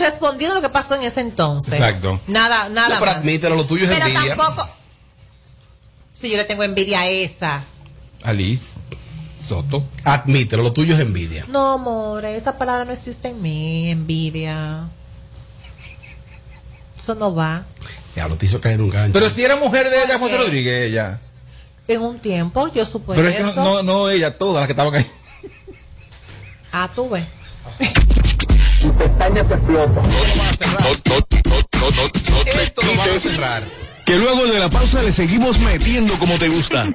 estoy respondiendo lo que pasó en ese entonces. Exacto. Nada, nada No, pero admítelo, lo tuyo es Pero envidia. tampoco. Sí, yo le tengo envidia a esa. Alice Soto. Admítelo, lo tuyo es envidia. No, amor, esa palabra no existe en mí, envidia. Eso no va. Ya lo te hizo caer un gancho. Pero si era mujer de, de José. Rodríguez, ella. En un tiempo yo supe Pero es que eso. no, no, no ella, todas las que estaban ahí. Ah, tú ves. Esto lo vamos a cerrar. Que luego de la pausa le seguimos metiendo como te gusta.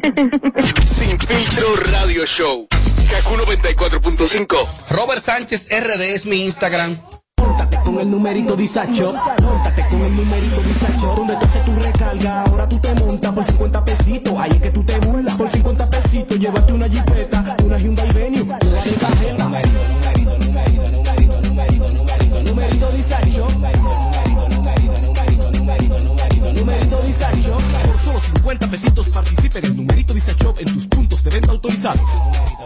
Sin filtro radio show. Kaku 94.5. Robert Sánchez RD es mi Instagram. Móntate con el numerito Disacho. Móntate con el numerito Disacho. Donde tú haces tu recarga, ahora tú te montas por 50 pesitos. Ahí es que tú te burlas. Por 50 pesitos, llévate una jipeta, una Hyundai 50 pesitos participa en el numerito Disacho en tus puntos de venta autorizados.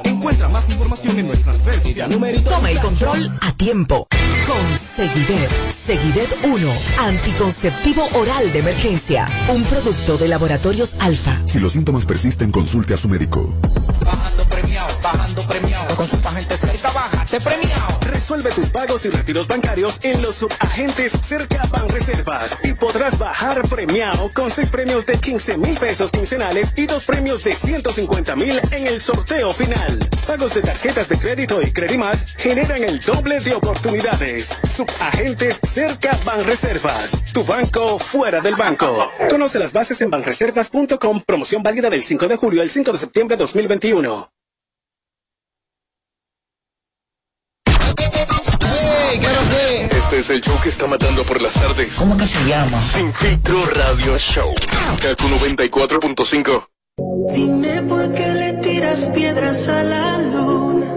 Encuentra más información en nuestras redes sociales. Numerito Toma el control a tiempo. Con Seguidet. Seguidet 1. Anticonceptivo oral de emergencia. Un producto de laboratorios alfa. Si los síntomas persisten, consulte a su médico. Bajando premiado, bajando premiado. Con su agente cerca, bájate premiado. Resuelve tus pagos y retiros bancarios en los subagentes cerca Banreservas y podrás bajar premiado con seis premios de 15 mil pesos quincenales y dos premios de 150 mil en el sorteo final. Pagos de tarjetas de crédito y Credimas generan el doble de oportunidades. Subagentes cerca Banreservas. Tu banco fuera del banco. Conoce las bases en banreservas.com. Promoción válida del 5 de julio al 5 de septiembre de 2021. Este es el show que está matando por las tardes. ¿Cómo que se llama? Sin filtro radio show. Kaku 94.5. Dime por qué le tiras piedras a la luna.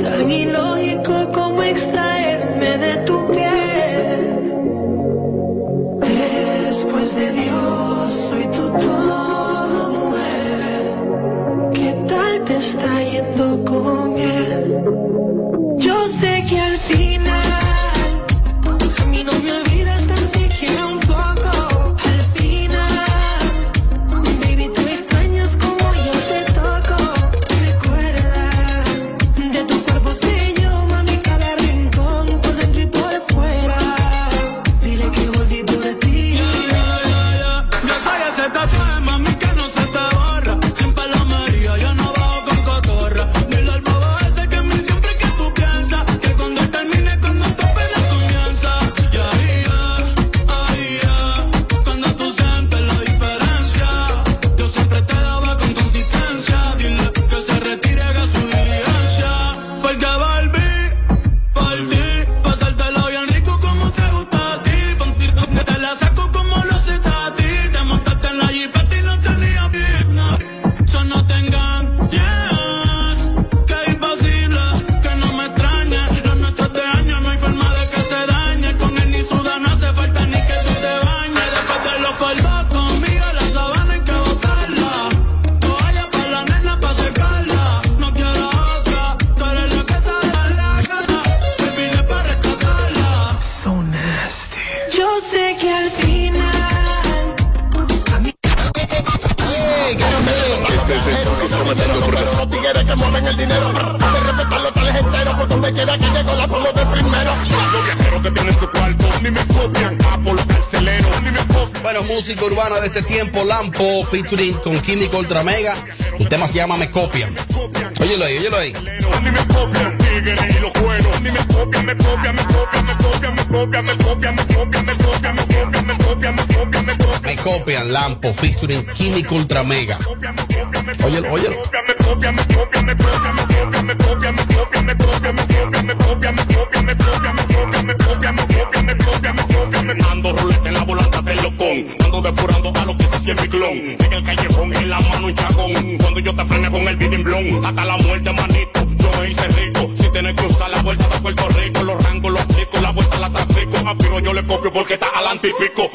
Tan ilógico como extraerme Bueno, música urbana de este tiempo, Lampo, featuring con Químico Ultra Mega. El tema se llama Me Copian. Óyelo ahí, óyelo ahí. Me. Tigres y los cueros. Ni me copian, me copian, me copian, me copian, me copian, me copian, me copian, me copian, me copian, me copian, me copian, me copian. Me copian, Lampo, featuring Químico Ultra Mega. Óyelo, óyelo. Ando ruleta en la volanta del locón. Ando depurando a lo que se siente mi clon. En el callejón, en la mano un chagón. Cuando yo te frene con el bidding blon. Hasta la muerte, manito. Yo me hice rico. Si tienes que usar la vuelta de Puerto Rico. Los rangos los aplico. La vuelta la trafico. Rápido yo le copio porque está adelante y pico.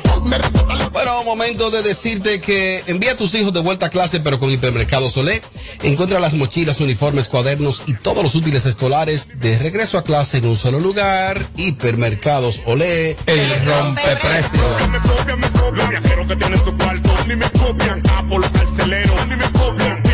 Bueno, momento de decirte que envía a tus hijos de vuelta a clase, pero con Hipermercados Olé. Encuentra las mochilas, uniformes, cuadernos y todos los útiles escolares de regreso a clase en un solo lugar. Hipermercados Olé. El rompeprecio. Me copian, me copian. Los viajeros que tienen su cuarto. Ni me copian. Capo, los carceleros. Ni me copian.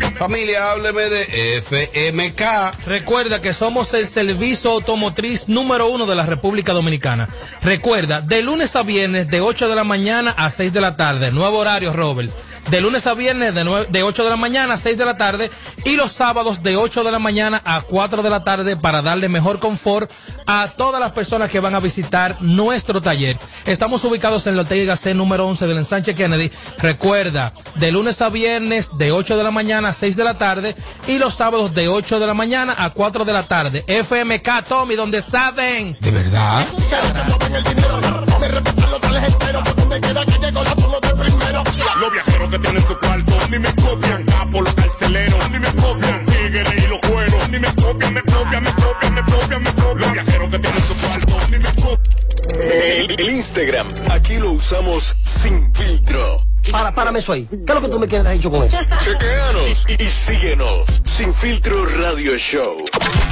Familia, hábleme de FMK. Recuerda que somos el servicio automotriz número uno de la República Dominicana. Recuerda, de lunes a viernes de 8 de la mañana a 6 de la tarde. Nuevo horario, Robert. De lunes a viernes de, nue- de 8 de la mañana a 6 de la tarde y los sábados de 8 de la mañana a 4 de la tarde para darle mejor confort a todas las personas que van a visitar nuestro taller. Estamos ubicados en la Ortega C número 11 del ensanche Kennedy. Recuerda, de lunes a viernes de 8 de la mañana a 6 de la tarde y los sábados de 8 de la mañana a 4 de la tarde. FMK Tommy, donde saben. De verdad. Los viajeros que tienen su cuarto. Ni me copian. Capo, los carceleros. Ni me copian. Tigres y los güeros. Ni me copian, me copian, me copian, me copian, me copian. Los viajeros que tienen su cuarto. Ni me copian. El, el Instagram, aquí lo usamos sin filtro. Para, párame eso ahí. ¿Qué es lo que tú me quieres dicho con eso? Chequeanos y, y síguenos. Sin filtro radio show.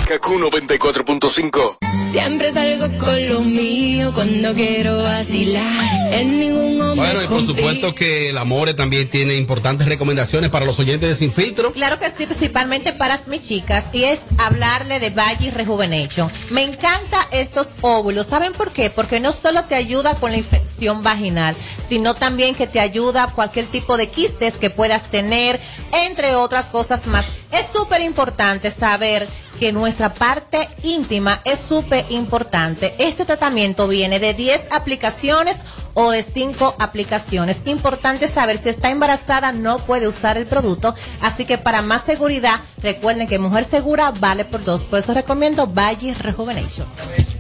Kaku 94.5. Siempre salgo con lo mío cuando quiero vacilar. En ningún hombre Bueno, y por confío. supuesto que el Amore también tiene importantes recomendaciones para los oyentes de Sin Filtro. Claro que sí, principalmente para mis chicas, y es hablarle de Valle Rejuvenation. Me encanta estos óvulos. ¿Saben por qué? Porque no solo te ayuda con la infección vaginal, sino también que te ayuda cualquier tipo de quistes que puedas tener, entre otras cosas más. Es súper importante saber que nuestra parte íntima es súper importante. Este tratamiento viene de 10 aplicaciones o de 5 aplicaciones. Importante saber si está embarazada no puede usar el producto, así que para más seguridad recuerden que mujer segura vale por dos. Por eso recomiendo Valle Rejuvenation.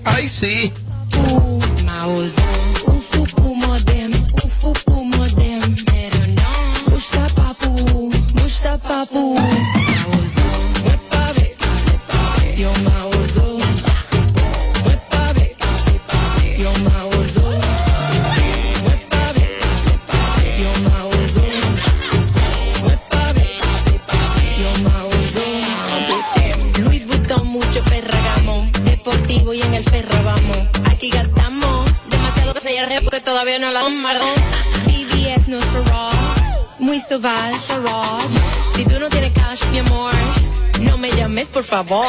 Ay, sí. No. Musta papu, musta papu. Maozo, wepa be, yo maozo. Wepa be, yo maozo. Wepa be, yo maozo. Wepa be, yo maozo. Louis Vuitton, mucho Ferragamo, deportivo y en el Ferra vamos. Aquí gastamos demasiado que se hierre porque todavía no la bombardón. BBS no Ross, muy suave, Ross. Si tú no tienes cash, mi amor, no me llames por favor.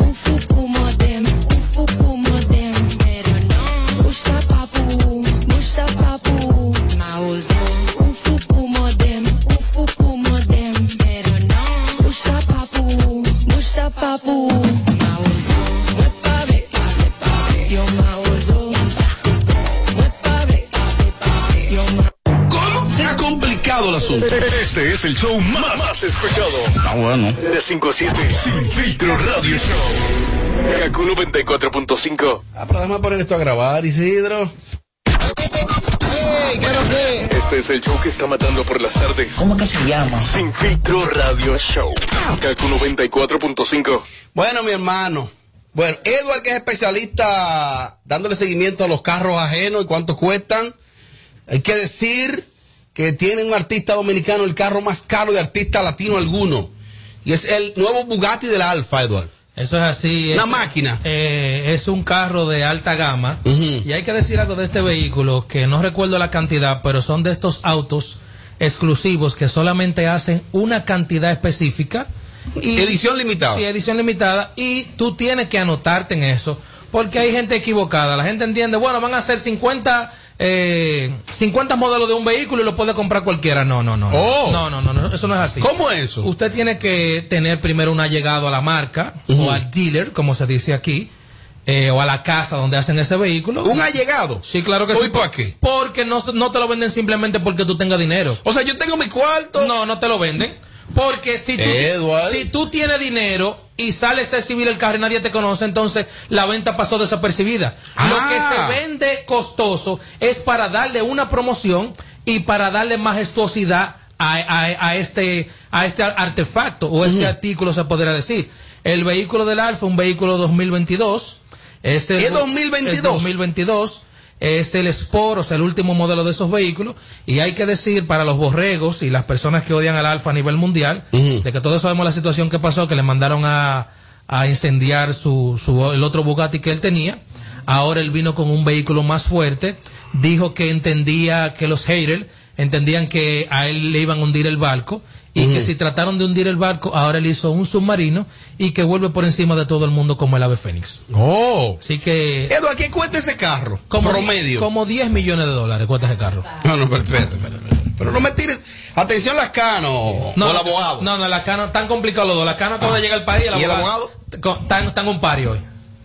Ufuku modem, ufuku modem, pero no. Musta papu, musta papu, maozo. Ufuku modem, ufuku modem, pero no. Musta papu, musta papu, be, yo. El asunto? Este es el show más, más escuchado. Ah, bueno. De 5 a 7. Sin filtro radio show. Kaku 94.5. Ah, pero déjame poner esto a grabar, Isidro. Este es el show que está matando por las tardes. ¿Cómo que se llama? Sin filtro radio show. Kaku 94.5. Bueno, mi hermano. Bueno, Edward, que es especialista dándole seguimiento a los carros ajenos y cuánto cuestan. Hay que decir que tiene un artista dominicano el carro más caro de artista latino alguno. Y es el nuevo Bugatti de la Alfa, Edward. Eso es así. Una es- máquina. eh, es un carro de alta gama. Y hay que decir algo de este vehículo, que no recuerdo la cantidad, pero son de estos autos exclusivos que solamente hacen una cantidad específica. Y, Edición limitada. Sí, edición limitada. Y tú tienes que anotarte en eso. Porque hay gente equivocada. La gente entiende, bueno, van a ser 50, eh, 50 modelos de un vehículo y lo puede comprar cualquiera. No, no, no. no. Oh. No, no, no, no, eso no es así. ¿Cómo es eso? Usted tiene que tener primero un allegado a la marca o al dealer, como se dice aquí, eh, o a la casa donde hacen ese vehículo. ¿Un allegado? Sí, claro que ¿Hoy sí. para qué? Porque no, no te lo venden simplemente porque tú tengas dinero. O sea, yo tengo mi cuarto. No, no te lo venden. Porque si tú, Edward. si tú tienes dinero y sale accesible el carro y nadie te conoce, entonces la venta pasó desapercibida. Lo Ah. que se vende costoso es para darle una promoción y para darle majestuosidad a, a- a este, a este artefacto o este artículo, se podría decir. El vehículo del Alfa, un vehículo 2022. Es el, ¿Y es 2022? es 2022. Es el Sport, o sea, el último modelo de esos vehículos. Y hay que decir para los borregos y las personas que odian al Alfa a nivel mundial, de que todos sabemos la situación que pasó, que le mandaron a, a incendiar su, su, el otro Bugatti que él tenía. Ahora él vino con un vehículo más fuerte. Dijo que entendía que los haters entendían que a él le iban a hundir el barco y que si trataron de hundir el barco, ahora él hizo un submarino y que vuelve por encima de todo el mundo como el ave fénix. Oh. Así que... Eduardo, ¿qué cuesta ese carro? Como, Promedio. Como 10 millones de dólares cuesta ese carro. No, no, pero espérate. Pero no me tires. Atención, las canos. o el abogado. No, no, la cano, tan complicado los dos. La cano acaba de llegar al país. ¿Y el abogado? Co- Están, están un pari hoy.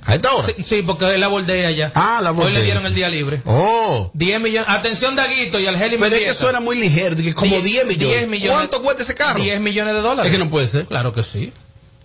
¿A esta hora? Sí, sí, porque la bordea ya. Ah, la Hoy bordea. le dieron el día libre. Oh. 10 millones. Atención, Daguito y al Heli Pero es que Mendieta. suena muy ligero, que como 10 millones. 10 millones. ¿Cuánto cuesta ese carro? 10 millones de dólares. Es que no puede ser. Claro que sí.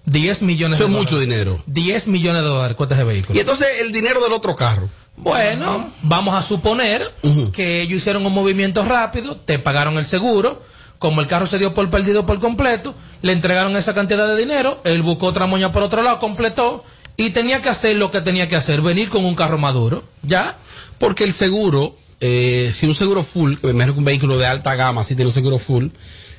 10 millones Eso de es mucho dólares. dinero. 10 millones de dólares cuesta ese vehículo. Y entonces el dinero del otro carro. Bueno, vamos a suponer que ellos hicieron un movimiento rápido, te pagaron el seguro, como el carro se dio por perdido por completo, le entregaron esa cantidad de dinero, él buscó otra moña por otro lado, completó y tenía que hacer lo que tenía que hacer, venir con un carro maduro, ¿ya? Porque el seguro, eh, si un seguro full, que me imagino que un vehículo de alta gama, si tiene un seguro full,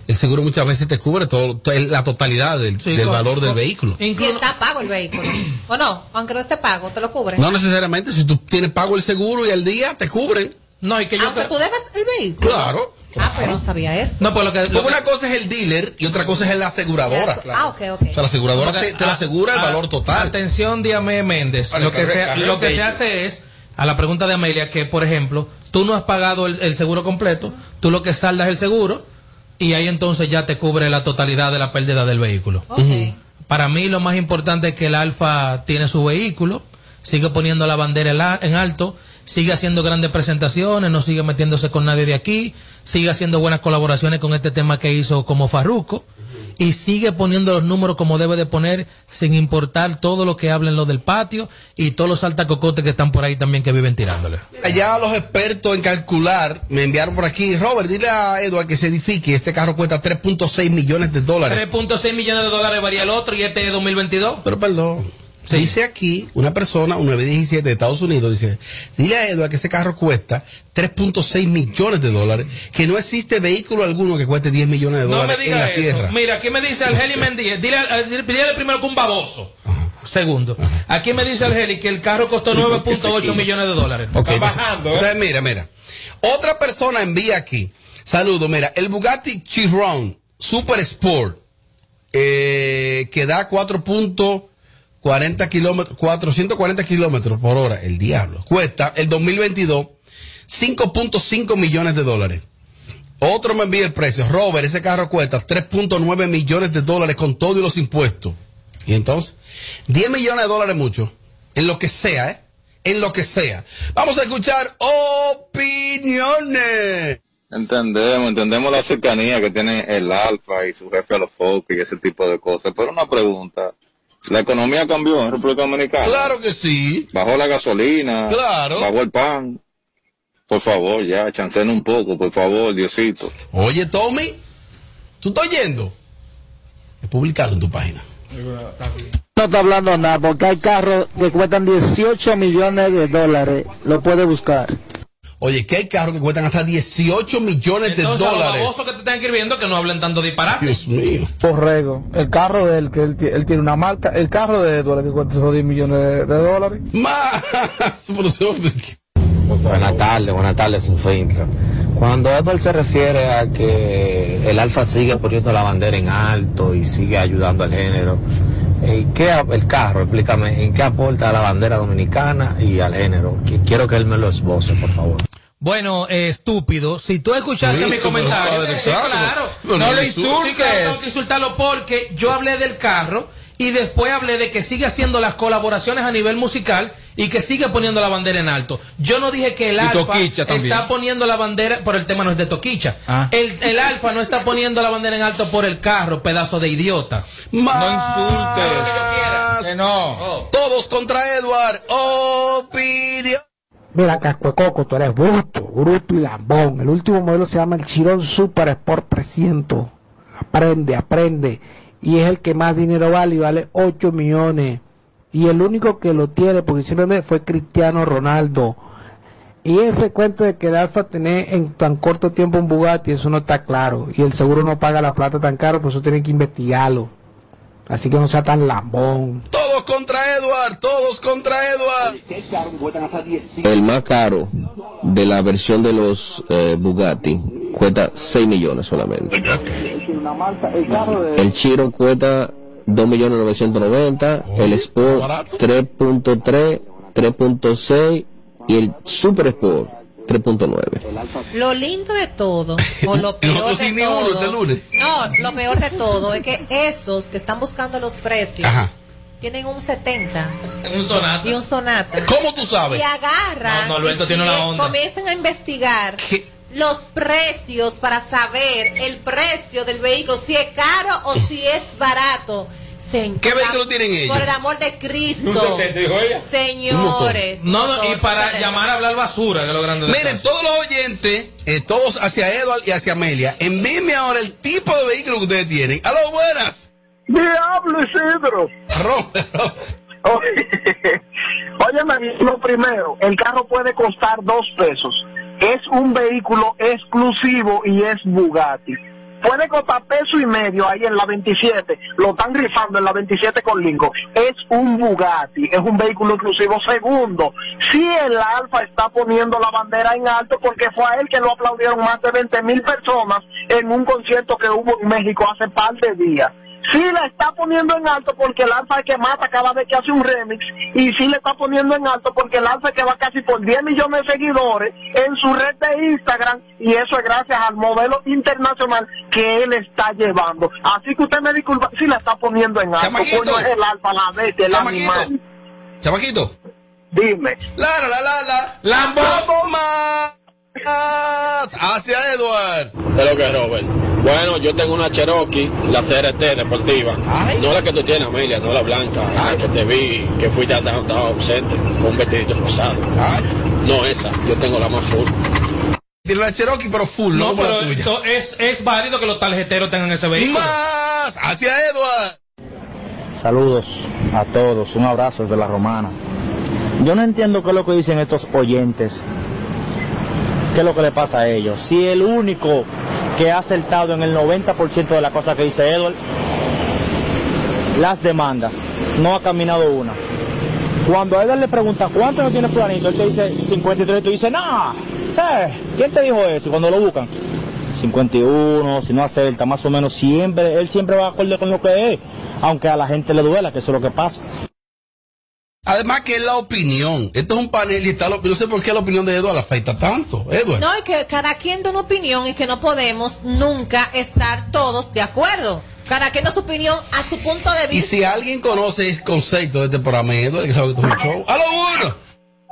el seguro muchas veces te cubre todo, to- la totalidad del, Sí, del con- valor del vehículo. Si está pago el vehículo. ¿O no? Aunque no esté pago, te lo cubre. No necesariamente, si tú tienes pago el seguro y al día te cubren. No, y que yo... Aunque tú debes el vehículo. Claro. Ah, pero no sabía eso. No, pues lo que... lo Porque que- una cosa es el dealer y otra cosa es la aseguradora. Ah, ok, ok. O sea, la aseguradora te, te la ah, asegura el ah, valor total. Atención, Díame Méndez. Vale, lo que, se, lo que se hace es, a la pregunta de Amelia, que por ejemplo, tú no has pagado el, el seguro completo, tú lo que saldas es el seguro y ahí entonces ya te cubre la totalidad de la pérdida del vehículo. Para mí lo más importante es que el Alfa tiene su vehículo, sigue poniendo la bandera en alto, sigue haciendo grandes presentaciones, no sigue metiéndose con nadie de aquí, sigue haciendo buenas colaboraciones con este tema que hizo como Farruco y sigue poniendo los números como debe de poner sin importar todo lo que hablen los del patio y todos los altacocotes que están por ahí también que viven tirándole. Allá los expertos en calcular me enviaron por aquí. Robert, dile a Edward que se edifique. Este carro cuesta 3.6 millones de dólares. 3.6 millones de dólares varía el otro y este es 2022. Pero perdón. Dice aquí una persona, un 917 de Estados Unidos, dice, dile a Edward que ese carro cuesta 3.6 millones de dólares, que no existe vehículo alguno que cueste 10 millones de No me dólares en diga la eso. tierra. Mira, aquí me dice Argeli Mendíez. Dile, dile, dile primero que un baboso. Segundo. Aquí me dice Argeli que el carro costó 9.8 millones de dólares. Ok, pues, entonces, mira, mira. Otra persona envía aquí. Saludo, mira, el Bugatti Chiron Super Sport, eh, que da 4.40 kilómetros, 440 kilómetros por hora, el diablo. Cuesta el 2022 5.5 millones de dólares. Otro me envía el precio. Robert, ese carro cuesta 3.9 millones de dólares con todo y los impuestos. Y entonces, 10 millones de dólares mucho. En lo que sea, ¿eh? En lo que sea. Vamos a escuchar opiniones. Entendemos, entendemos la cercanía que tiene el Alfa y su jefe a los focos y ese tipo de cosas. Pero una pregunta, ¿la economía cambió en República Dominicana? Claro que sí. Bajó la gasolina, Claro. bajó el pan. Por favor, ya, chancen un poco, por favor, Diosito. Oye, Tommy, ¿tú estás oyendo? Es publicarlo en tu página. No está hablando nada, porque hay carros que cuestan 18 millones de dólares. Lo puede buscar. Oye, que hay carros que cuestan hasta 18 millones de Entonces, los dólares. babosos que te están escribiendo que no hablen tanto disparate. Dios mío. Borrego. El carro de él, que él, él tiene una marca. El carro de Edward que cuesta esos 10 millones de, de dólares. Más. Buenas tardes, buenas tardes, sin filtro. Cuando Edward se refiere a que el Alfa sigue poniendo la bandera en alto y sigue ayudando al género, ¿en qué ap- el carro, explícame, en qué aporta a la bandera dominicana y al género? Que- Quiero que él me lo esboce, por favor. Bueno, eh, estúpido, si tú escuchaste Sí, mi comentario, padre sí, santo. claro, No, no lo Sí, claro, insultes. tengo que insultarlo porque yo hablé del carro y después hablé de que sigue haciendo las colaboraciones a nivel musical y que sigue poniendo la bandera en alto. Yo no dije que el Y Alfa está poniendo la bandera, por el tema no es de Toquicha. Ah. El, el Alfa no está poniendo la bandera en alto por el carro, pedazo de idiota. No Que no. Todos contra Edward. Opinión. Mira, Cascuecoco, tú eres bruto, bruto y lambón. El último modelo se llama el Chiron Super Sport 300. Aprende, aprende. Y es el que más dinero vale y vale 8 millones y el único que lo tiene, porque hicieron fue Cristiano Ronaldo. Y ese cuento de que el Alfa tiene en tan corto tiempo un Bugatti, eso no está claro. Y el seguro no paga la plata tan caro, por eso tienen que investigarlo. Así que no sea tan lambón. Todos contra Edward, todos contra Edward. El más caro de la versión de los eh, Bugatti cuesta 6 millones solamente. El Chiro cuesta 2 millones 990, el Sport 3.3, 3.6 y el Super Sport 3.9. Lo lindo de todo, o lo peor de uno todo, este lunes. no, lo peor de todo es que esos que están buscando los precios tienen un 70 Un sonata. y un sonata. ¿Cómo tú sabes? Y agarran, No, no, Alberto y tiene una que onda. comienzan a investigar los precios para saber el precio del vehículo, si es caro o si es barato. Señor, ¿Qué vehículo tienen ellos? Por el amor de Cristo. Un 70, dijo ella. Señores. No, no, y para 70. llamar a hablar basura, que es lo grande de Miren, todos los oyentes, eh, todos hacia Edward y hacia Amelia, envíenme ahora el tipo de vehículo que ustedes tienen. ¡Aló, buenas! Diablo, Isidro. Oye, lo primero, el carro puede costar dos pesos. Es un vehículo exclusivo y es Bugatti. Puede costar peso y medio ahí en la 27. Lo están rifando en la 27 con Lincoln. Es un Bugatti. Es un vehículo exclusivo. Segundo, si el Alfa está poniendo la bandera en alto porque fue a él que lo aplaudieron más de 20 mil personas en un concierto que hubo en México hace par de días. Sí la está poniendo en alto porque el alfa es que mata cada vez que hace un remix y sí le está poniendo en alto porque el alfa que va casi por 10 millones de seguidores en su red de Instagram y eso es gracias al modelo internacional que él está llevando. Así que usted me disculpa si la está poniendo en alto, no es el alfa, la bestia, el Chamaquito. animal. Chamaquito. Dime. La, la, la, la, la. Lambo. Más hacia Edward. Es lo que es Robert. Bueno, yo tengo una Cherokee, la CRT deportiva. No la que tú tienes, Amelia, no la blanca. La que te vi, que fuiste a estar ausente, con un vestidito rosado. No esa, yo tengo la más full. Tiene una Cherokee, pero full, no, la pero tuya. esto es, es válido que los tarjeteros tengan ese vehículo. Más hacia Edward. Saludos a todos, un abrazo desde la romana. Yo no entiendo qué es lo que dicen estos oyentes. ¿Qué es lo que le pasa a ellos? Si el único que ha acertado en el 90% de las cosas que dice Edward, las demandas, no ha caminado una. Cuando a Edward le pregunta cuánto no tiene fulanito, él te dice 53 y tú dices, no, ¿sabes? ¿Quién te dijo eso? Y cuando lo buscan, 51, si no acerta, más o menos siempre, él siempre va acorde con lo que es, aunque a la gente le duela, que eso es lo que pasa. Además que es la opinión. Esto es un panel y está la, no sé por qué la opinión de Edward afecta tanto. Edward. No, y que cada quien da una opinión y que no podemos nunca estar todos de acuerdo. Cada quien da su opinión a su punto de Y vista. si alguien conoce el concepto de este programa, Edward, que sabe que esto es un show. ¡Aló, bueno!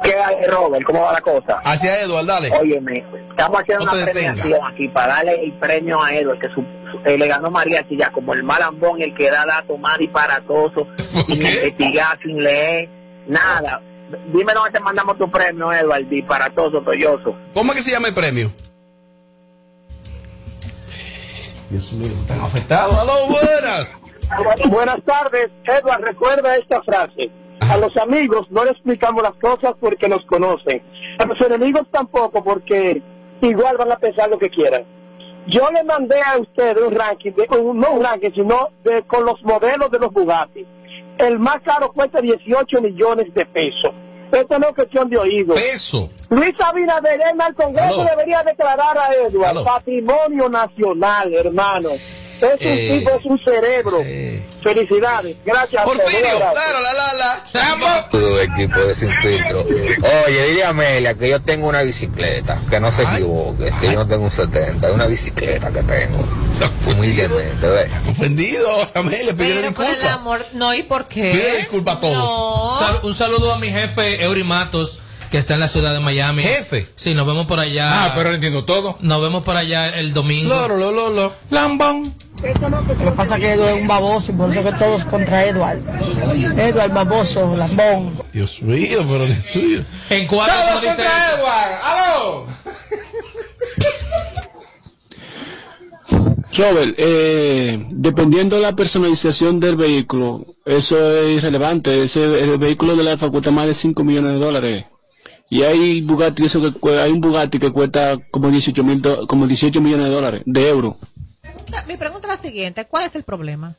¿Qué hay, Robert? ¿Cómo va la cosa? Hacia Edward, dale. Óyeme, estamos haciendo No una premiación aquí para darle el premio a Edward, que su, su- eh, le ganó Mariachi ya como el malambón, el que da datos más disparatosos, sin investigar, sin leer, nada. Dime dónde te mandamos tu premio, Edward, disparatoso, toyoso. ¿Cómo es que se llama el premio? Dios mío, están afectados. ¡Aló, buenas! Buenas tardes, Edward, recuerda esta frase. A los amigos no le explicamos las cosas porque nos conocen. A los enemigos tampoco porque igual van a pensar lo que quieran. Yo le mandé a usted un ranking, de- no un ranking, sino de, con los modelos de los Bugatti. El más caro cuesta 18 millones de pesos. Esto no es cuestión de oído. Peso. Luis Abinader en el Congreso debería declarar a Edward Aló. patrimonio nacional, hermano. Es un Eh, tipo, es un cerebro. Felicidades. Gracias a todos. Un Porfirio, claro, la, la, la. Todo equipo de Sin Filtro. Oye, dile a Amelia que yo tengo una bicicleta, que no se equivoque, que yo no tengo un 70, es una bicicleta que tengo. Humildemente, ¿ves? Ofendido, Amelia, pide por el disculpas. amor, no, ¿y por qué? Pide disculpas a todos. No. Sal- un saludo a mi jefe Eury Matos, que está en la ciudad de Miami. ¿Jefe? Sí, nos vemos por allá. Ah, pero entiendo todo. Nos vemos por allá el domingo. Loro, lo, lo, lo. Lambón. Lo que pasa es que Edward es un baboso y por eso que todos contra Edward. Edward, baboso, lambón. Dios mío, pero Dios mío. En cuatro, ¡Todos dice contra esto. Edward! ¡Aló! Robert, eh, dependiendo de la personalización del vehículo, eso es irrelevante. Ese, el vehículo del Alfa cuesta más de 5 millones de dólares. Y hay Bugatti, eso que, hay un Bugatti que cuesta como 18, mil do- como 18 millones de dólares, de euros. Mi pregunta es la siguiente, ¿cuál es el problema?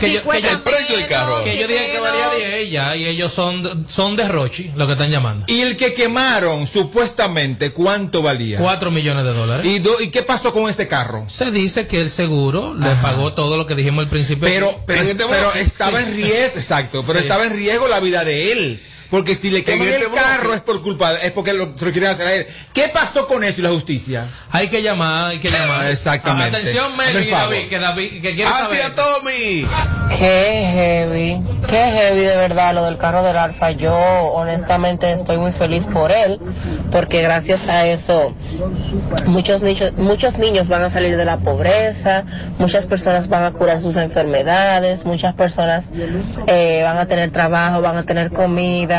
Que yo, que cuesta yo- menos, que yo dije que valía 10 ya, y ellos son, son de Rochi, lo que están llamando. Y el que quemaron, supuestamente, ¿cuánto valía? 4 millones de dólares. ¿Y, do- ¿Y qué pasó con ese carro? Se dice que el seguro le pagó todo lo que dijimos al principio. Pero, pero, pero estaba en riesgo, exacto, pero Sí. estaba en riesgo la vida de él. Porque si le queman este el carro es por culpa, es porque lo, se lo quieren hacer a él. ¿Qué pasó con eso y la justicia? Hay que llamar, hay que llamar. Exactamente. Atención, Melvin y. David, que David, que quiere Hacia saber. Tommy. Qué heavy, qué heavy de verdad lo del carro del Alfa. Yo honestamente estoy muy feliz por él, porque gracias a eso muchos niños, muchos niños van a salir de la pobreza, muchas personas van a curar sus enfermedades, muchas personas eh, van a tener trabajo, van a tener comida.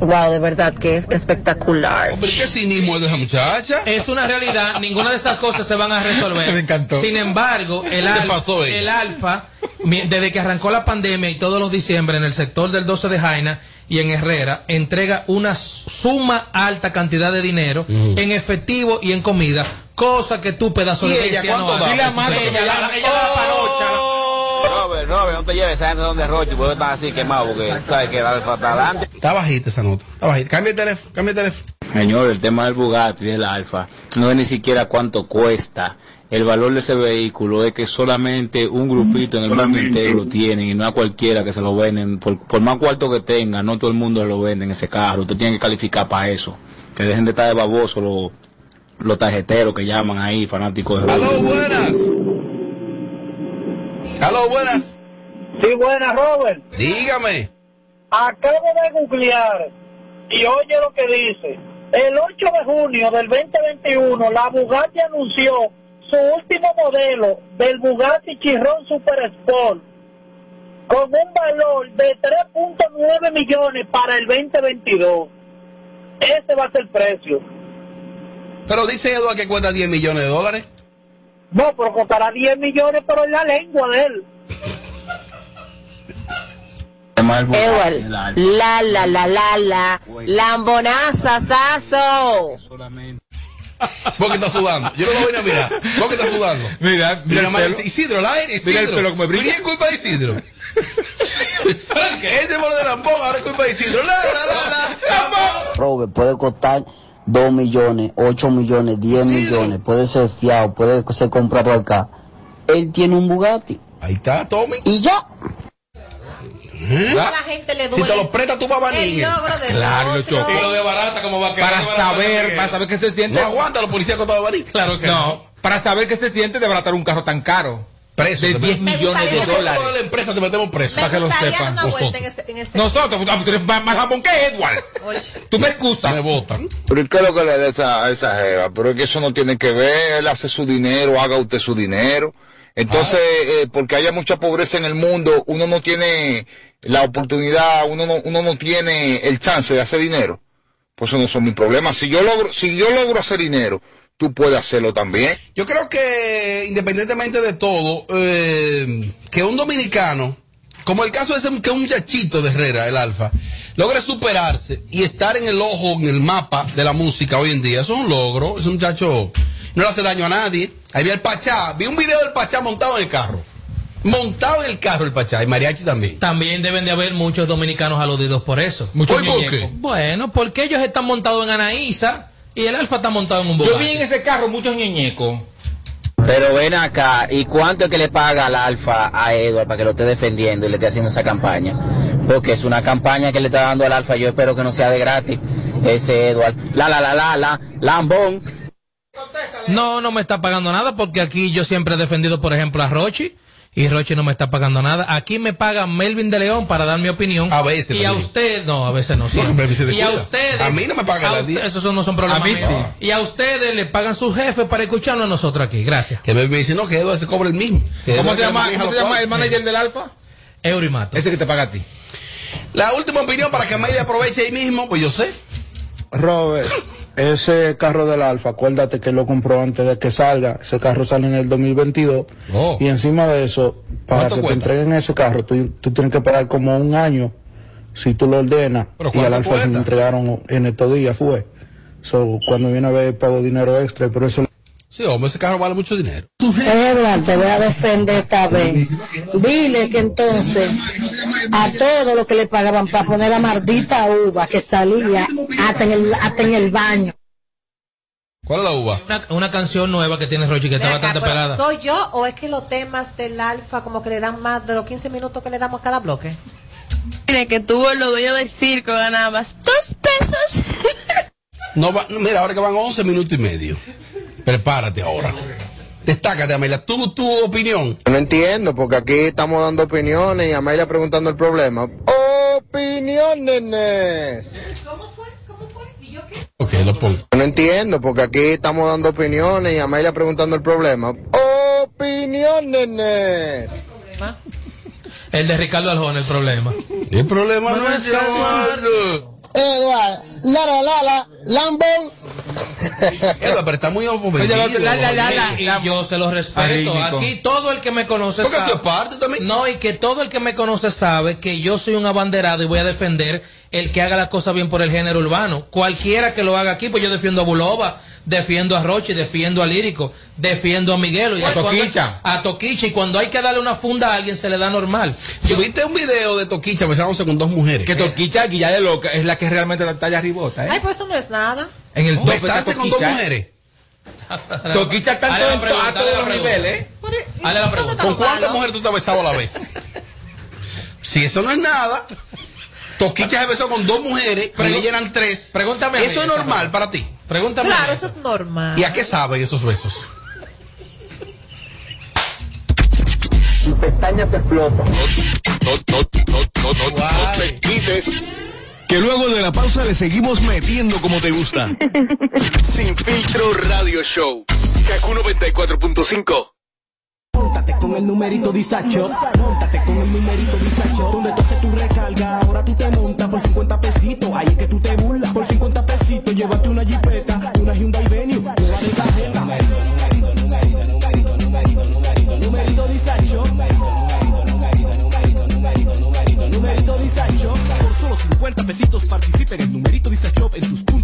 Wow, de verdad que es espectacular. ¿Pero qué cinismo es de esa muchacha? Es una realidad, ninguna de esas cosas se van a resolver. Me encantó. Sin embargo, el, ¿Qué al- pasó el alfa, desde que arrancó la pandemia y todos los diciembre en el sector del 12 de Jaina y en Herrera, entrega una suma alta cantidad de dinero en efectivo y en comida, cosa que tú, pedazo ¿Y de ella bestia, no da? haces. Dile a Marco que Ella la- ella la panocha. Robert, Robert, no te lleves esa gente donde Roche, porque están así quemados, porque sabes que el alfa está adelante. Está bajita esa nota. Está bajita. Cambia el teléfono, cambia el teléfono. Señor, el tema del Bugatti y del Alfa no es ni siquiera cuánto cuesta. El valor de ese vehículo es que solamente un grupito en el mundo entero lo tienen y no a cualquiera que se lo venden. Por, por más cuarto que tenga, no todo el mundo lo vende en ese carro. Usted tiene que calificar para eso. Que dejen de estar de baboso los, los tarjeteros que llaman ahí, fanáticos de Aló, buenas. Aló, buenas. Sí, buenas, Robert. Dígame. Acabo de googlear y oye lo que dice. El 8 de junio del 2021, la Bugatti anunció su último modelo del Bugatti Chiron Super Sport con un valor de 3.9 millones para el 2022. Ese va a ser el precio. Pero dice Eduardo que cuesta 10 millones de dólares. No, pero costará 10 millones, pero en la lengua de él. Edward, la la la la la, lambonaza, saso. ¿Por qué está sudando? Yo no lo voy a mirar. ¿Por qué está sudando? Mira, Mira, pelo. Isidro, el aire, Isidro. Mira el pelo como brilla. Mira, es culpa de Isidro. Ese por de Lambón, ahora es culpa de Isidro. La, la, la, la. Lambón. Robert, puede costar 2 millones, 8 millones, 10 millones, puede ser fiado, puede ser comprado acá. Él tiene un Bugatti. Ahí está, Tommy. Y ya. A la gente le Si duele. te lo presta tu papá el logro Claro, lo otro. Y lo de barata, como va a quedar. Para barata saber, que- para saber qué se siente. No aguanta los policías con todo barí. Claro que No, para saber qué se siente de baratar un carro tan caro. Preso. De te 10 metes. millones de Nosotros dólares. de la empresa te metemos preso. Me Para que lo sepan. dar una vuelta en Nosotros. ese, en ese- Nosotros, tú eres más, más jamón que Edward. Oye. Tú me excusas. Me votan. Pero ¿y qué es lo que le da esa, a esa jeva? Pero es que eso no tiene que ver, él hace su dinero, haga usted su dinero. Entonces, eh, porque haya mucha pobreza en el mundo, uno no tiene la oportunidad, uno no, uno no tiene el chance de hacer dinero. Pues eso no son mis problemas. Si yo logro, si yo logro hacer dinero, tú puedes hacerlo también. Yo creo que independientemente de todo, eh, que un dominicano, como el caso de ese que un muchachito de Herrera, el Alfa, logre superarse y estar en el ojo, en el mapa de la música hoy en día, eso es un logro. Ese muchacho no le hace daño a nadie. Ahí vi el Pachá, vi un video del Pachá montado en el carro. Montado en el carro el Pachá y Mariachi también. También deben de haber muchos dominicanos aludidos por eso. Muchos. Bueno, porque ellos están montados en Anaísa y el Alfa está montado en un Yo Bugatti. vi en ese carro muchos ñeñecos. Pero ven acá, ¿y cuánto es que le paga al Alfa a Edward para que lo esté defendiendo y le esté haciendo esa campaña? Porque es una campaña que le está dando al Alfa, yo espero que no sea de gratis. Ese Edward, la la la la la, lambón. No, no me está pagando nada porque aquí yo siempre he defendido, por ejemplo, a Rochi y Rochi no me está pagando nada. Aquí me paga Melvin de León para dar mi opinión. A veces Y a usted, no, a veces no. siempre. Y a ustedes. A mí no me pagan a la usted-. Esos no son problemas A mí míos. sí. Y a ustedes le pagan sus jefes para escucharnos a nosotros aquí. Gracias. Que me dice, no, que Eduardo se cobra el mismo. Que ¿Cómo se llama, cómo se llama el manager del Alfa? Eurimato. Ese que te paga a ti. La última opinión para que Amelia aproveche ahí mismo, pues yo sé. Robert, ese carro del Alfa, acuérdate que lo compró antes de que salga. Ese carro sale en el 2022. Oh. Y encima de eso, para ¿Cuánto que te entreguen ese carro, tú, tú tienes que esperar como un año si tú lo ordenas. ¿Pero Y al Alfa se lo entregaron en estos días, fue. So, cuando viene a ver, pago dinero extra, pero eso Sí, hombre, ese carro vale mucho dinero. Edward, te voy a defender esta vez. Dile que entonces a todo lo que le pagaban para poner la maldita uva que salía hasta en el, hasta en el baño. ¿Cuál es la uva? Una, una canción nueva que tiene Rochi que está Ven acá, bastante pegada. ¿Soy yo o es que los temas del alfa como que le dan más de los 15 minutos que le damos a cada bloque? Mire que tú, los dueños del circo, ganabas dos pesos. No va, mira, ahora que van 11 minutos y medio. Prepárate ahora. Destácate, Amelia. Tu, tu opinión. No entiendo, porque aquí estamos dando opiniones y Amelia preguntando el problema. ¡Opiniones! Ok, lo pongo. No entiendo, porque aquí estamos dando opiniones y Amelia preguntando el problema. ¡Opiniones! El de Ricardo Aljón, el problema. El problema no es llamarlo. Edward, la la la la, Lambón. Edward, pero está muy ofendido. Y, y yo se lo respeto. Aquí todo el que me conoce Porque sabe. parte también. No, y que todo el que me conoce sabe que yo soy un abanderado y voy a defender el que haga las cosas bien por el género urbano. Cualquiera que lo haga aquí, pues yo defiendo a Buloba, defiendo a Rochi, defiendo a Lírico, defiendo a Miguelo. Y A cuando- Toquicha. a Toquicha. Y cuando hay que darle una funda a alguien, se le da normal. Subiste un video de Toquicha besándose con dos mujeres. Que Toquicha, Guilla de Loca, es la que realmente la talla ribota, ¿eh? Ay, pues eso no es nada. En el está Besarse con dos mujeres. Toquicha está en a todos los niveles, ¿eh? Hazle la pregunta. ¿Con cuántas mujeres tú te has besado a la vez? Si eso no es nada, Toquicha se besó con dos mujeres, y ella eran tres. Pregúntame ¿Eso es normal para ti? Pregúntame. Claro, eso es normal. ¿Y a qué saben esos besos? Y pestañas te explotan. No, no, no, no, no, no te quites. Que luego de la pausa le seguimos metiendo como te gusta. Sin filtro radio show. Kaku 94.5. Móntate con el numerito disacho, con el numerito disacho, donde tú haces tu recarga, ahora tú te montas por 50 pesitos, ahí es que tú te burlas, por 50 pesitos, llévate una jipeta, una Hyundai Venue, nueva de cajeta. Numerito, numerito, numerito, numerito, numerito, numerito, numerito numerito, numerito, numerito, numerito. Por solo 50 pesitos participa en el numerito disacho en tus puntos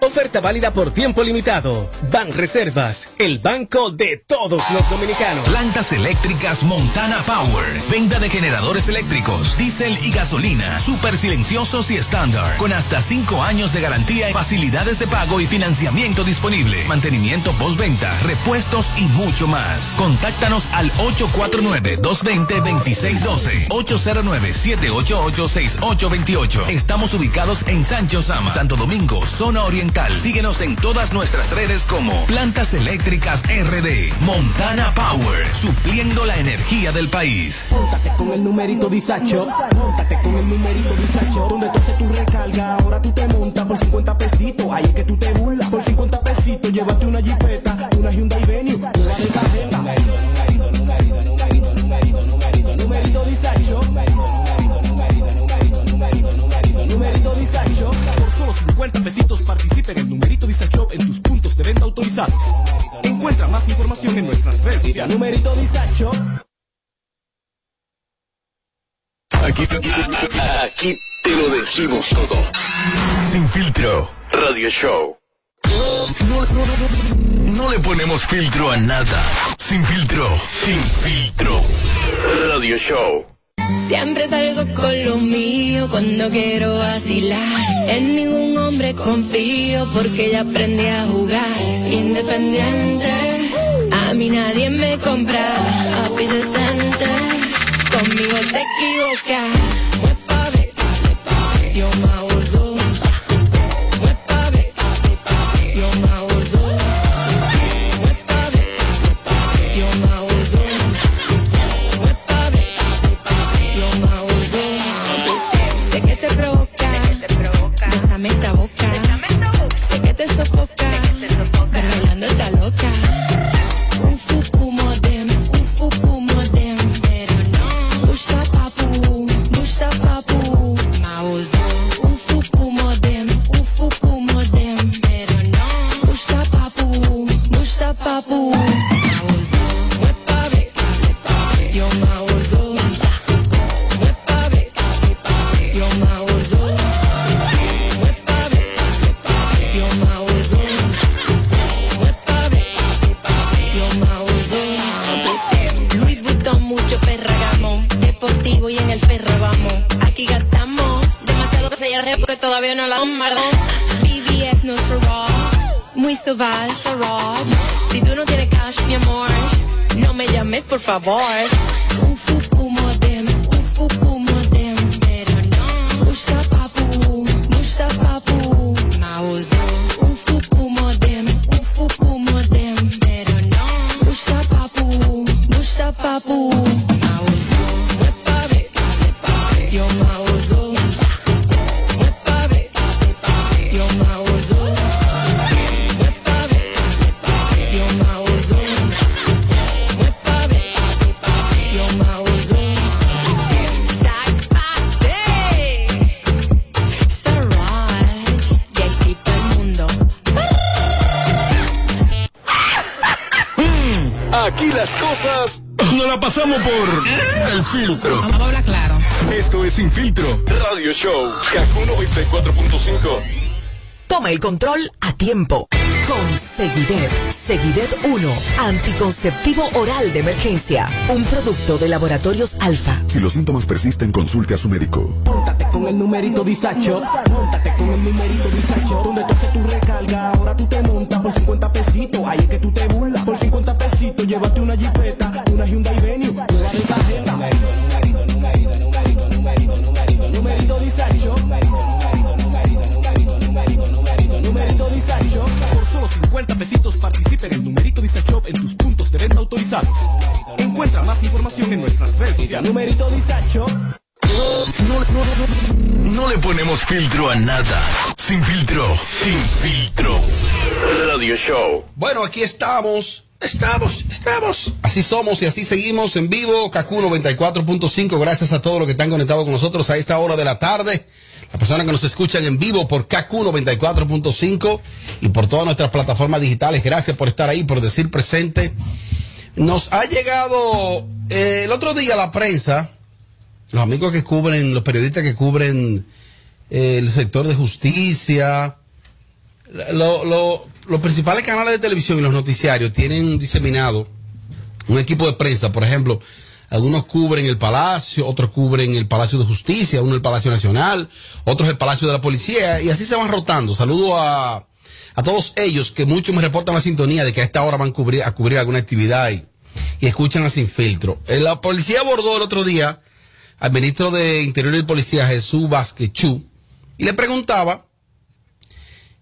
Oferta válida por tiempo limitado. Banreservas, el banco de todos los dominicanos. Plantas eléctricas Montana Power. Venta de generadores eléctricos, diésel y gasolina. Súper silenciosos y estándar. Con hasta 5 años de garantía y facilidades de pago y financiamiento disponible. Mantenimiento postventa, repuestos y mucho más. Contáctanos al 849-220-2612. 809-788-6828. Estamos ubicados en Sancho Sama, Santo Domingo, zona oriental. Síguenos en todas nuestras redes como Plantas Eléctricas RD. Montana Power, supliendo la energía del país. Móntate con el numerito disacho, móntate con el numerito disacho, donde tú haces tu recarga, ahora tú te montas por 50 pesitos, ahí es que tú te burlas, por 50 pesitos, llévate una jipeta, autorizados. Encuentra más información en nuestras redes sociales. Numerito disacho. Aquí, aquí te lo decimos todo. Sin filtro radio show. No, no le ponemos filtro a nada. Sin filtro, sin filtro radio show. Siempre salgo con lo mío cuando quiero vacilar. En ningún hombre confío porque ya aprendí a jugar. Independiente, a mí nadie me compra. Papi conmigo te equivocas. Te sofoca. Pero bailando está loca. Porque todavía no la bombardó. BBS no Ross. Muy suave, Rob. Si tú no tienes cash, mi amor, no me llames, por favor. Un modem, un fuku modem. Pero no. Usa papu, usa papu. Mauzo. Un fuku modem, un fuku modem. Pero no. Usa papu, usa papu. Pasamos por el filtro. Vamos a hablar claro. Esto es Sin Filtro Radio Show. Kaku 94.5. Toma el control a tiempo. Con Seguidet. Seguidet 1. Anticonceptivo oral de emergencia. Un producto de laboratorios alfa. Si los síntomas persisten, consulte a su médico. Móntate con el numerito disacho. Móntate con el numerito disacho. Donde tú haces tu recarga, ahora tú te montas por 50 pesitos. Ahí es que tú te burlas. Por 50 pesitos, llévate una jipeta, 50 pesitos participa en el numerito disacho en tus puntos de venta autorizados. Encuentra más información en nuestras redes sociales. Numerito disacho. No, no, no, no le ponemos filtro a nada. Sin filtro. Sin filtro. Radio Show. Bueno, aquí estamos. Estamos, estamos. Así somos y así seguimos en vivo. Kaku 94.5. Gracias a todos los que están conectados con nosotros a esta hora de la tarde. Las personas que nos escuchan en vivo por Kaku 94.5 y por todas nuestras plataformas digitales. Gracias por estar ahí, por decir presente. Nos ha llegado eh, el otro día la prensa, los amigos que cubren, los periodistas que cubren eh, el sector de justicia, lo- lo- los principales canales de televisión y los noticiarios tienen diseminado un equipo de prensa, por ejemplo, algunos cubren el Palacio, otros cubren el Palacio de Justicia, uno el Palacio Nacional, otros el Palacio de la Policía, y así se van rotando. Saludo a, a todos ellos que muchos me reportan la sintonía de que a esta hora van a cubrir, a cubrir alguna actividad y, y escuchan a Sin Filtro. Eh, La policía abordó el otro día al ministro de Interior y Policía, Jesús Vázquez Chu, y le preguntaba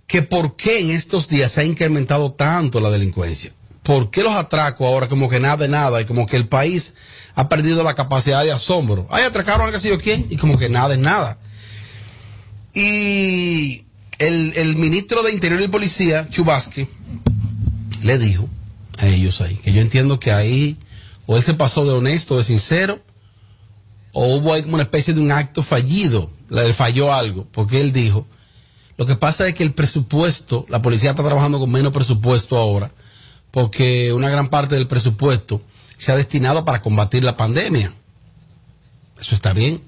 que por qué en estos días se ha incrementado tanto la delincuencia. ¿Por qué los atracos ahora como que nada de nada y como que el país ha perdido la capacidad de asombro? Ay, atracaron a qué sé yo quién y como que nada es nada. Y el, el ministro de Interior y Policía, Chubasque, le dijo a ellos ahí, que yo entiendo que ahí o él se pasó de honesto, de sincero, o hubo ahí como una especie de un acto fallido, le falló algo, porque él dijo, lo que pasa es que el presupuesto, la policía está trabajando con menos presupuesto ahora, porque una gran parte del presupuesto se ha destinado para combatir la pandemia. Eso está bien,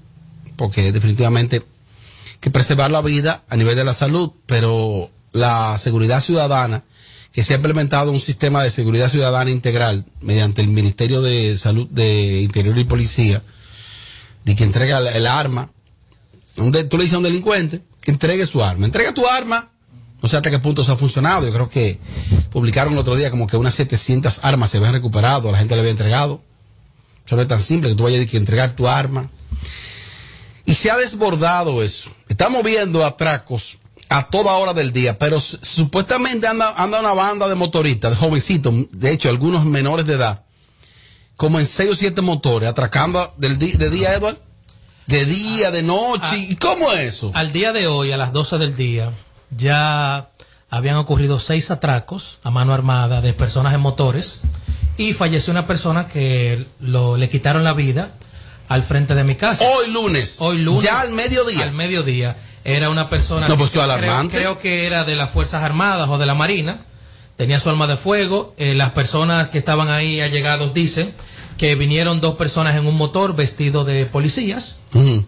porque definitivamente que preservar la vida a nivel de la salud, pero la seguridad ciudadana, que se ha implementado un sistema de seguridad ciudadana integral mediante el Ministerio de Salud de Interior y Policía, de que entrega el, arma, un tú le dices a un delincuente que entregue su arma, entrega tu arma, no sé hasta qué punto eso ha funcionado, yo creo que publicaron el otro día como que unas 700 armas se habían recuperado, la gente le había entregado, eso no es tan simple que tú vayas a que entregar tu arma, y se ha desbordado eso, estamos viendo atracos a toda hora del día, pero su- supuestamente anda, anda una banda de motoristas, de jovencitos, de hecho algunos menores de edad, como en seis o siete motores, atracando del de día, Edward. de día, de noche. Ah, ¿Y cómo es eso? Al día de hoy, a las 12 del día, ya habían ocurrido seis atracos a mano armada de personas en motores y falleció una persona que lo, le quitaron la vida al frente de mi casa. Hoy lunes. Hoy lunes. Ya al mediodía. Al mediodía. Era una persona No, que pues, creo, alarmante. creo que era de las Fuerzas Armadas o de la Marina. Tenía su arma de fuego. Eh, las personas que estaban ahí allegados dicen que vinieron dos personas en un motor vestido de policías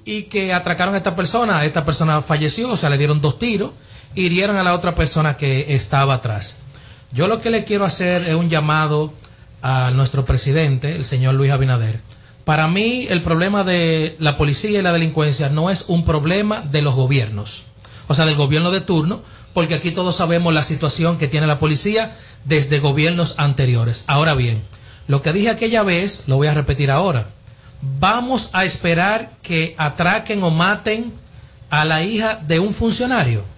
y que atracaron a esta persona. Esta persona falleció, o sea, le dieron dos tiros, hirieron a la otra persona que estaba atrás. Yo lo que le quiero hacer es un llamado a nuestro presidente, el señor Luis Abinader. Para mí, el problema de la policía y la delincuencia no es un problema de los gobiernos, o sea, del gobierno de turno, porque aquí todos sabemos la situación que tiene la policía desde gobiernos anteriores. Ahora bien, lo que dije aquella vez, lo voy a repetir ahora. Vamos a esperar que atraquen o maten a la hija de un funcionario.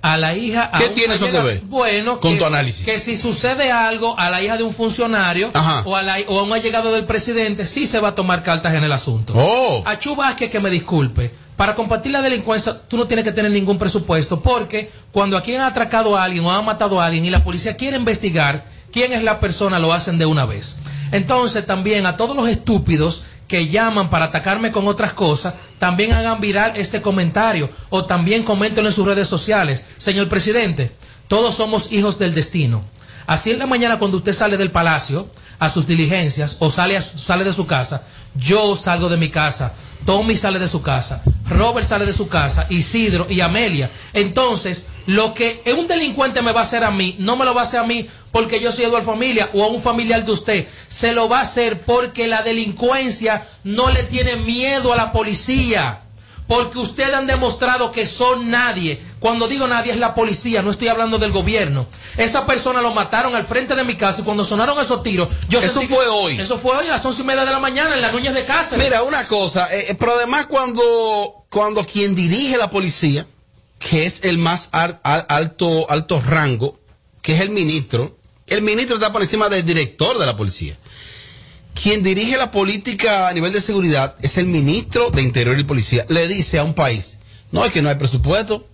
A la hija. a ¿Qué tiene eso que ver Bueno, con que, tu análisis? que si sucede algo a la hija de un funcionario Ajá. o a, la- o a un allegado del presidente, sí se va a tomar cartas en el asunto. Oh. A Chu Vázquez que me disculpe. Para combatir la delincuencia, tú no tienes que tener ningún presupuesto, porque cuando aquí han atracado a alguien o han matado a alguien y la policía quiere investigar quién es la persona, lo hacen de una vez. Entonces, también a todos los estúpidos que llaman para atacarme con otras cosas, también hagan viral este comentario o también coméntenlo en sus redes sociales. Señor presidente, todos somos hijos del destino. Así en la mañana cuando usted sale del palacio a sus diligencias o sale, a- sale de su casa, yo salgo de mi casa, Tommy sale de su casa, Robert sale de su casa, Isidro y Amelia. Entonces, lo que un delincuente me va a hacer a mí, no me lo va a hacer a mí porque yo soy Eduardo Familia o a un familiar de usted. Se lo va a hacer porque la delincuencia no le tiene miedo a la policía. Porque ustedes han demostrado que son nadie. Cuando digo nadie es la policía, no estoy hablando del gobierno. Esa persona lo mataron al frente de mi casa y cuando sonaron esos tiros, yo Eso sentí que- fue hoy. Eso fue hoy a las once y media de la mañana en las Núñez de Cáceres. Mira, una cosa, eh, eh, pero además cuando, cuando quien dirige la policía, que es el más al- alto, alto rango, que es el ministro, el ministro está por encima del director de la policía. Quien dirige la política a nivel de seguridad es el ministro de Interior y Policía. Le dice a un país, no, es que no hay presupuesto.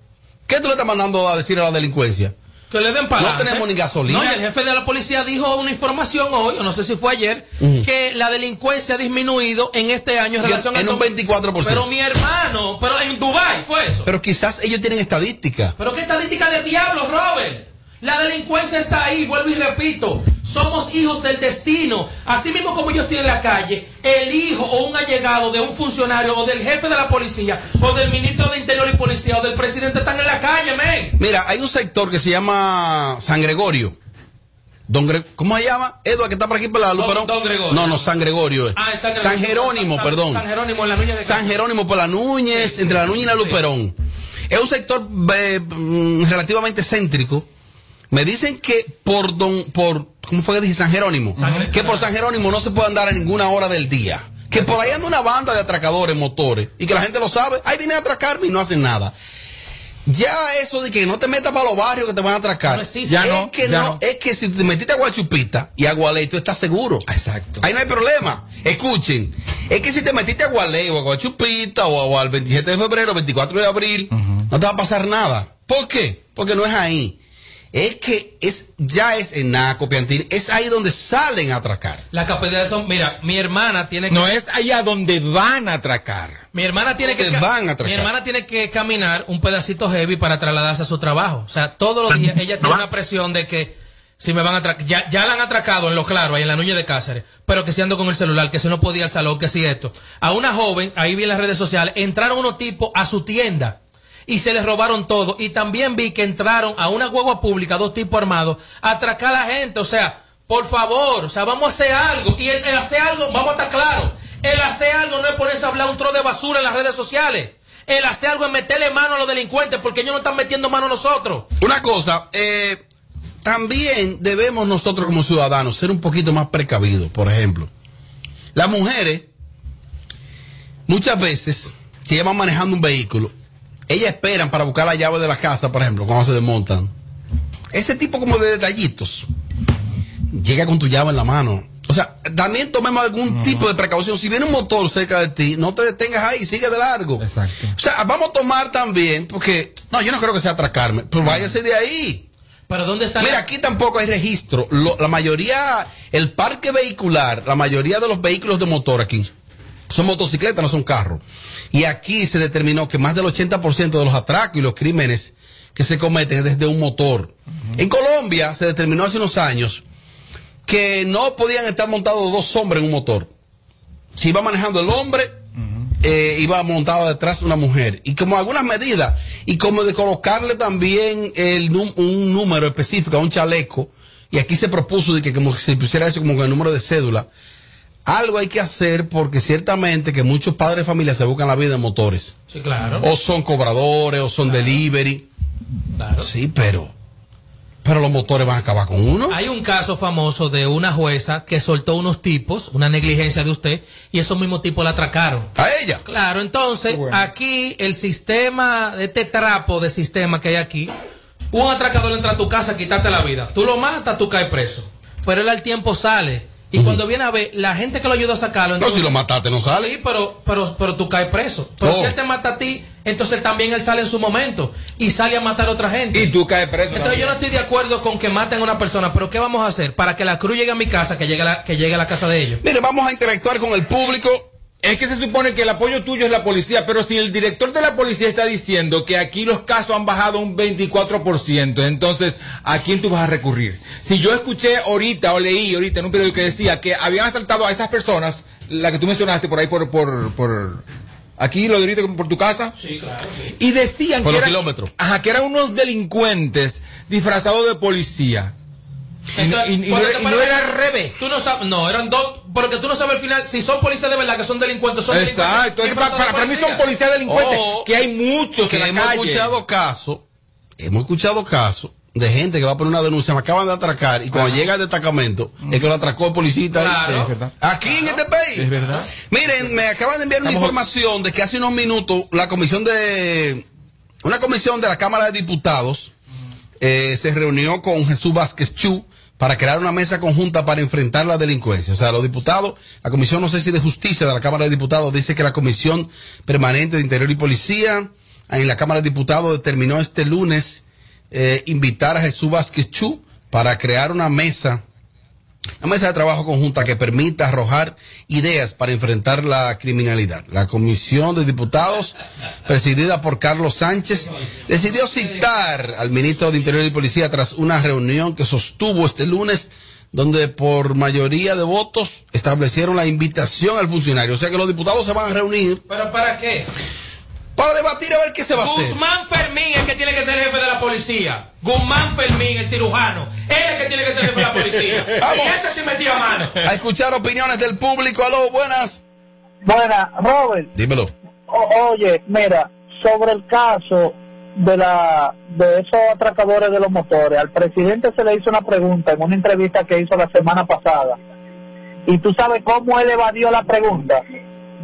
¿Qué tú le estás mandando a decir a la delincuencia? Que le den para No tenemos ni gasolina. No, y el jefe de la policía dijo una información hoy, o no sé si fue ayer, que la delincuencia ha disminuido en este año en relación en un dos- 24%. Pero mi hermano, pero en Dubai fue eso. Pero quizás ellos tienen estadística. Pero qué estadística de diablo, Robert. La delincuencia está ahí, vuelvo y repito. Somos hijos del destino. Así mismo como yo estoy en la calle, el hijo o un allegado de un funcionario o del jefe de la policía o del ministro de Interior y Policía o del presidente están en la calle, men. Mira, hay un sector que se llama San Gregorio. Don Gre- ¿Cómo se llama? Edward, que está por aquí por la Don- Luperón. Don Gregorio. No, no, San Gregorio. es. Ah, San San, Gregorio. Jerónimo, San- perdón. San Jerónimo en la Núñez de San. Jerónimo por la Núñez, entre la Núñez y la Luperón. Es un sector eh, mm, relativamente céntrico. Me dicen que por don, por, ¿cómo fue que dije? San Jerónimo. que por San Jerónimo no se puede andar a ninguna hora del día. Que por ahí anda una banda de atracadores, motores, y que la gente lo sabe. Ahí viene a atracarme y no hacen nada. Ya eso de que no te metas para los barrios que te van a atracar. No es no, que ya no, no. es que si te metiste a Guachupita y a Gualey, tú estás seguro. Exacto. Ahí no hay problema. Escuchen, es que si te metiste a Gualey o a Guachupita o, o al 27 de febrero, 24 de abril, no te va a pasar nada. ¿Por qué? Porque no es ahí. Es que es, ya es en Naco, Piantini, es ahí donde salen a atracar. La capacidad son, mira, mi hermana tiene que No es allá donde van a atracar. Mi hermana tiene que van a atracar. mi hermana tiene que caminar un pedacito heavy para trasladarse a su trabajo. O sea, todos los días ella tiene una presión de que si me van a atracar, ya, ya la han atracado en lo claro, ahí en la Núñez de Cáceres, pero que si ando con el celular, que si no podía al salón, que si esto. A una joven, ahí vi en las redes sociales, entraron unos tipos a su tienda y se les robaron todo. Y también vi que entraron a una hueva pública, dos tipos armados, a atracar a la gente. O sea, por favor, o sea, vamos a hacer algo. Y el, el hacer algo, vamos a estar claros. El hacer algo no es ponerse a hablar un tro de basura en las redes sociales. El hacer algo es meterle mano a los delincuentes porque ellos no están metiendo mano a nosotros. Una cosa, eh, también debemos nosotros como ciudadanos ser un poquito más precavidos. Por ejemplo, las mujeres, muchas veces, si ellas van manejando un vehículo, ellas esperan para buscar la llave de la casa, por ejemplo, cuando se desmontan. Ese tipo como de detallitos. Llega con tu llave en la mano. O sea, también tomemos algún tipo de precaución. Si viene un motor cerca de ti, no te detengas ahí, sigue de largo. Exacto. O sea, vamos a tomar también, porque, no, yo no creo que sea atracarme, pues váyase de ahí. Pero ¿dónde está Mira, aquí tampoco hay registro. Lo- la mayoría, el parque vehicular, la mayoría de los vehículos de motor aquí son motocicletas, no son carros. Y aquí se determinó que más del 80% de los atracos y los crímenes que se cometen es desde un motor. En Colombia se determinó hace unos años que no podían estar montados dos hombres en un motor. Si iba manejando el hombre, eh, iba montado detrás una mujer. Y como algunas medidas, y como de colocarle también el un número específico a un chaleco, y aquí se propuso de que como se pusiera eso como con el número de cédula, algo hay que hacer porque ciertamente que muchos padres de familia se buscan la vida en motores. Sí, claro. O son cobradores, o son delivery. Sí, pero, pero los motores van a acabar con uno. Hay un caso famoso de una jueza que soltó unos tipos, una negligencia de usted, y esos mismos tipos la atracaron. ¿A ella? Claro, entonces, aquí el sistema, este trapo de sistema que hay aquí, un atracador entra a tu casa a quitarte la vida. Tú lo matas, tú caes preso. Pero él al tiempo sale. Y cuando viene a ver, la gente que lo ayudó a sacarlo. No, si lo mataste, no sale. Sí, pero, pero, pero tú caes preso. Pero Oh. si él te mata a ti, entonces también él sale en su momento y sale a matar a otra gente. Y tú caes preso. Entonces yo no estoy de acuerdo con que maten a una persona, pero ¿qué vamos a hacer? Para que la cruz llegue a mi casa, que llegue a la, que llegue a la casa de ellos. Mire, vamos a interactuar con el público. Es que se supone que el apoyo tuyo es la policía, pero si el director de la policía está diciendo que aquí los casos han bajado un 24%, entonces, ¿a quién tú vas a recurrir? Si yo escuché ahorita o leí ahorita en un periódico que decía que habían asaltado a esas personas, la que tú mencionaste por ahí por, por, por aquí, lo de ahorita por tu casa, Sí, claro. y decían Por que eran, ajá, que eran unos delincuentes disfrazados de policía. Y no- y- y no Porque era- y no para- era al revés. Tú no sabes, no, eran dos, porque tú no sabes al final si son policías de verdad, que son delincuentes, son Exacto, es que para, para- para mí son policías delincuentes, O que hay muchos que la hemos calle. escuchado casos, hemos escuchado casos de gente que va a poner una denuncia, me acaban de atracar y cuando Ajá. llega el destacamento es que lo atracó el policista. ahí. Claro. Sí. Aquí en este país. Es verdad. Miren, me acaban de enviar una Estamos- información de que hace unos minutos la comisión de una comisión de la Cámara de Diputados eh, se reunió con Jesús Vázquez Chu para crear una mesa conjunta para enfrentar la delincuencia. O sea, los diputados, la comisión, no sé si de justicia de la Cámara de Diputados, dice que la comisión permanente de Interior y Policía en la Cámara de Diputados determinó este lunes eh, invitar a Jesús Vázquez Chu para crear una mesa una mesa de trabajo conjunta que permita arrojar ideas para enfrentar la criminalidad. La Comisión de Diputados, presidida por Carlos Sánchez, decidió citar al ministro de Interior y Policía tras una reunión que sostuvo este lunes, donde por mayoría de votos establecieron la invitación al funcionario. O sea que los diputados se van a reunir ¿Pero para qué? Para debatir a ver qué se va a hacer. Guzmán Fermín es que tiene que ser jefe de la policía. Guzmán Fermín, el cirujano. Él es que tiene que ser jefe de la policía. Vamos. Y ese sí metía mano. A escuchar opiniones del público. Aló, buenas. Buena, Robert. Dímelo. O- oye, mira, sobre el caso de la de esos atracadores de los motores, al presidente se le hizo una pregunta en una entrevista que hizo la semana pasada. Y tú sabes cómo él evadió la pregunta,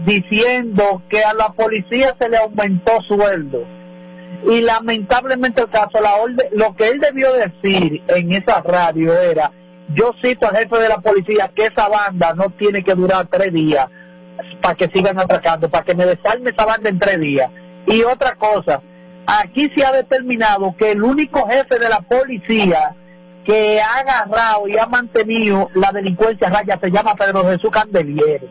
diciendo que a la policía se le aumentó sueldo. Y lamentablemente el caso, la orde- lo que él debió decir en esa radio era, yo cito al jefe de la policía que esa banda no tiene que durar tres días para que sigan atracando, para que me desarme esa banda en tres días. Y otra cosa, aquí se ha determinado que el único jefe de la policía que ha agarrado y ha mantenido la delincuencia raya se llama Pedro Jesús Candeliere.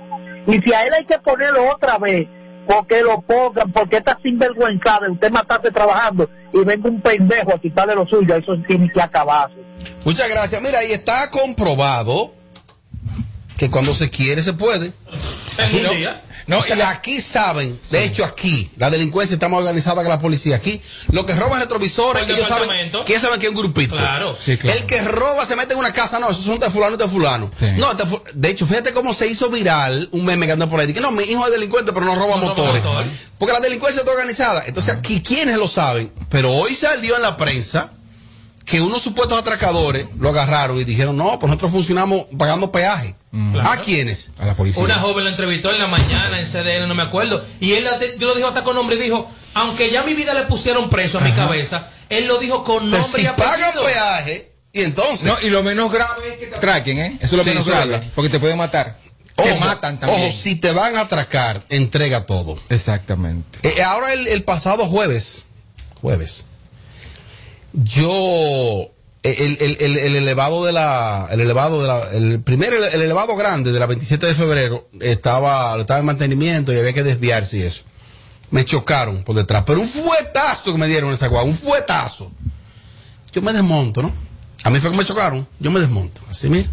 Y si a él hay que ponerlo otra vez, porque lo pongan, porque está sinvergüenzada, de usted matarse trabajando y venga un pendejo a quitarle lo suyo, eso tiene que acabarse. Muchas gracias. Mira, y está comprobado que cuando se quiere se puede. Aquí no. O sea, aquí saben, de hecho aquí, la delincuencia está más organizada que la policía. Aquí, lo que roban retrovisores, El ellos saben, que ellos saben que es un grupito. Claro. Sí, claro. El que roba se mete en una casa, no, esos son de fulano y de fulano. No, de hecho, fíjate cómo se hizo viral un meme que anda por ahí. Que no, mi hijo es delincuente, pero no roba No roba motores. motor. Porque la delincuencia está organizada. Entonces, aquí, ¿quiénes lo saben? Pero hoy salió en la prensa que unos supuestos atracadores lo agarraron y dijeron, no, pues nosotros funcionamos pagando peaje. ¿A quiénes? A la policía. Una joven lo entrevistó en la mañana en CDN, no me acuerdo. Y él la- yo lo dijo hasta con nombre y dijo, aunque ya mi vida le pusieron preso a mi cabeza, él lo dijo con nombre y si pagan apellido. peaje, Y entonces. No, y lo menos grave es que te atraquen, ¿eh? Eso es lo Sí, menos grave. Porque te pueden matar. te matan también. Ojo, si te van a atracar, entrega todo. Exactamente. Eh, ahora el, el pasado jueves, jueves, yo el, el- el- el elevado de la, el elevado de la, el primer ele- el elevado grande de la 27 de febrero estaba, estaba en mantenimiento y había que desviarse y eso. Me chocaron por detrás, pero un fuetazo que me dieron en esa guagua, un fuetazo. Yo me desmonto, ¿no? A mí fue que me chocaron, yo me desmonto. Así, mira.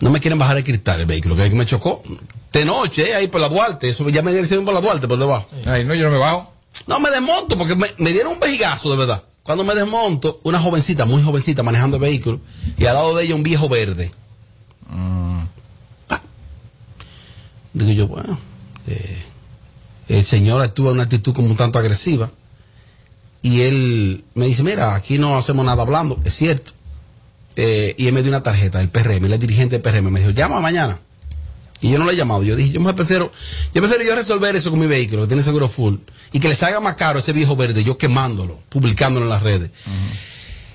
No me quieren bajar el cristal el vehículo, que me chocó. De noche, eh, ahí por la Duarte, eso ya me dieron por la Duarte, por debajo. Ay, no, yo no me bajo. No, me desmonto porque me, me dieron un vejigazo, de verdad. Cuando me desmonto, una jovencita, muy jovencita, manejando el vehículo, y al lado de ella un viejo verde. Ah. Digo yo, bueno, eh, el señor estuvo en una actitud como un tanto agresiva. Y él me dice, mira, aquí no hacemos nada hablando, es cierto. Eh, y él me dio una tarjeta del PRM, es dirigente del PRM, me dijo, llama mañana. Y yo no le he llamado. Yo dije, yo me prefiero, yo prefiero yo resolver eso con mi vehículo, que tiene seguro full, y que le salga más caro ese viejo verde, yo quemándolo, publicándolo en las redes.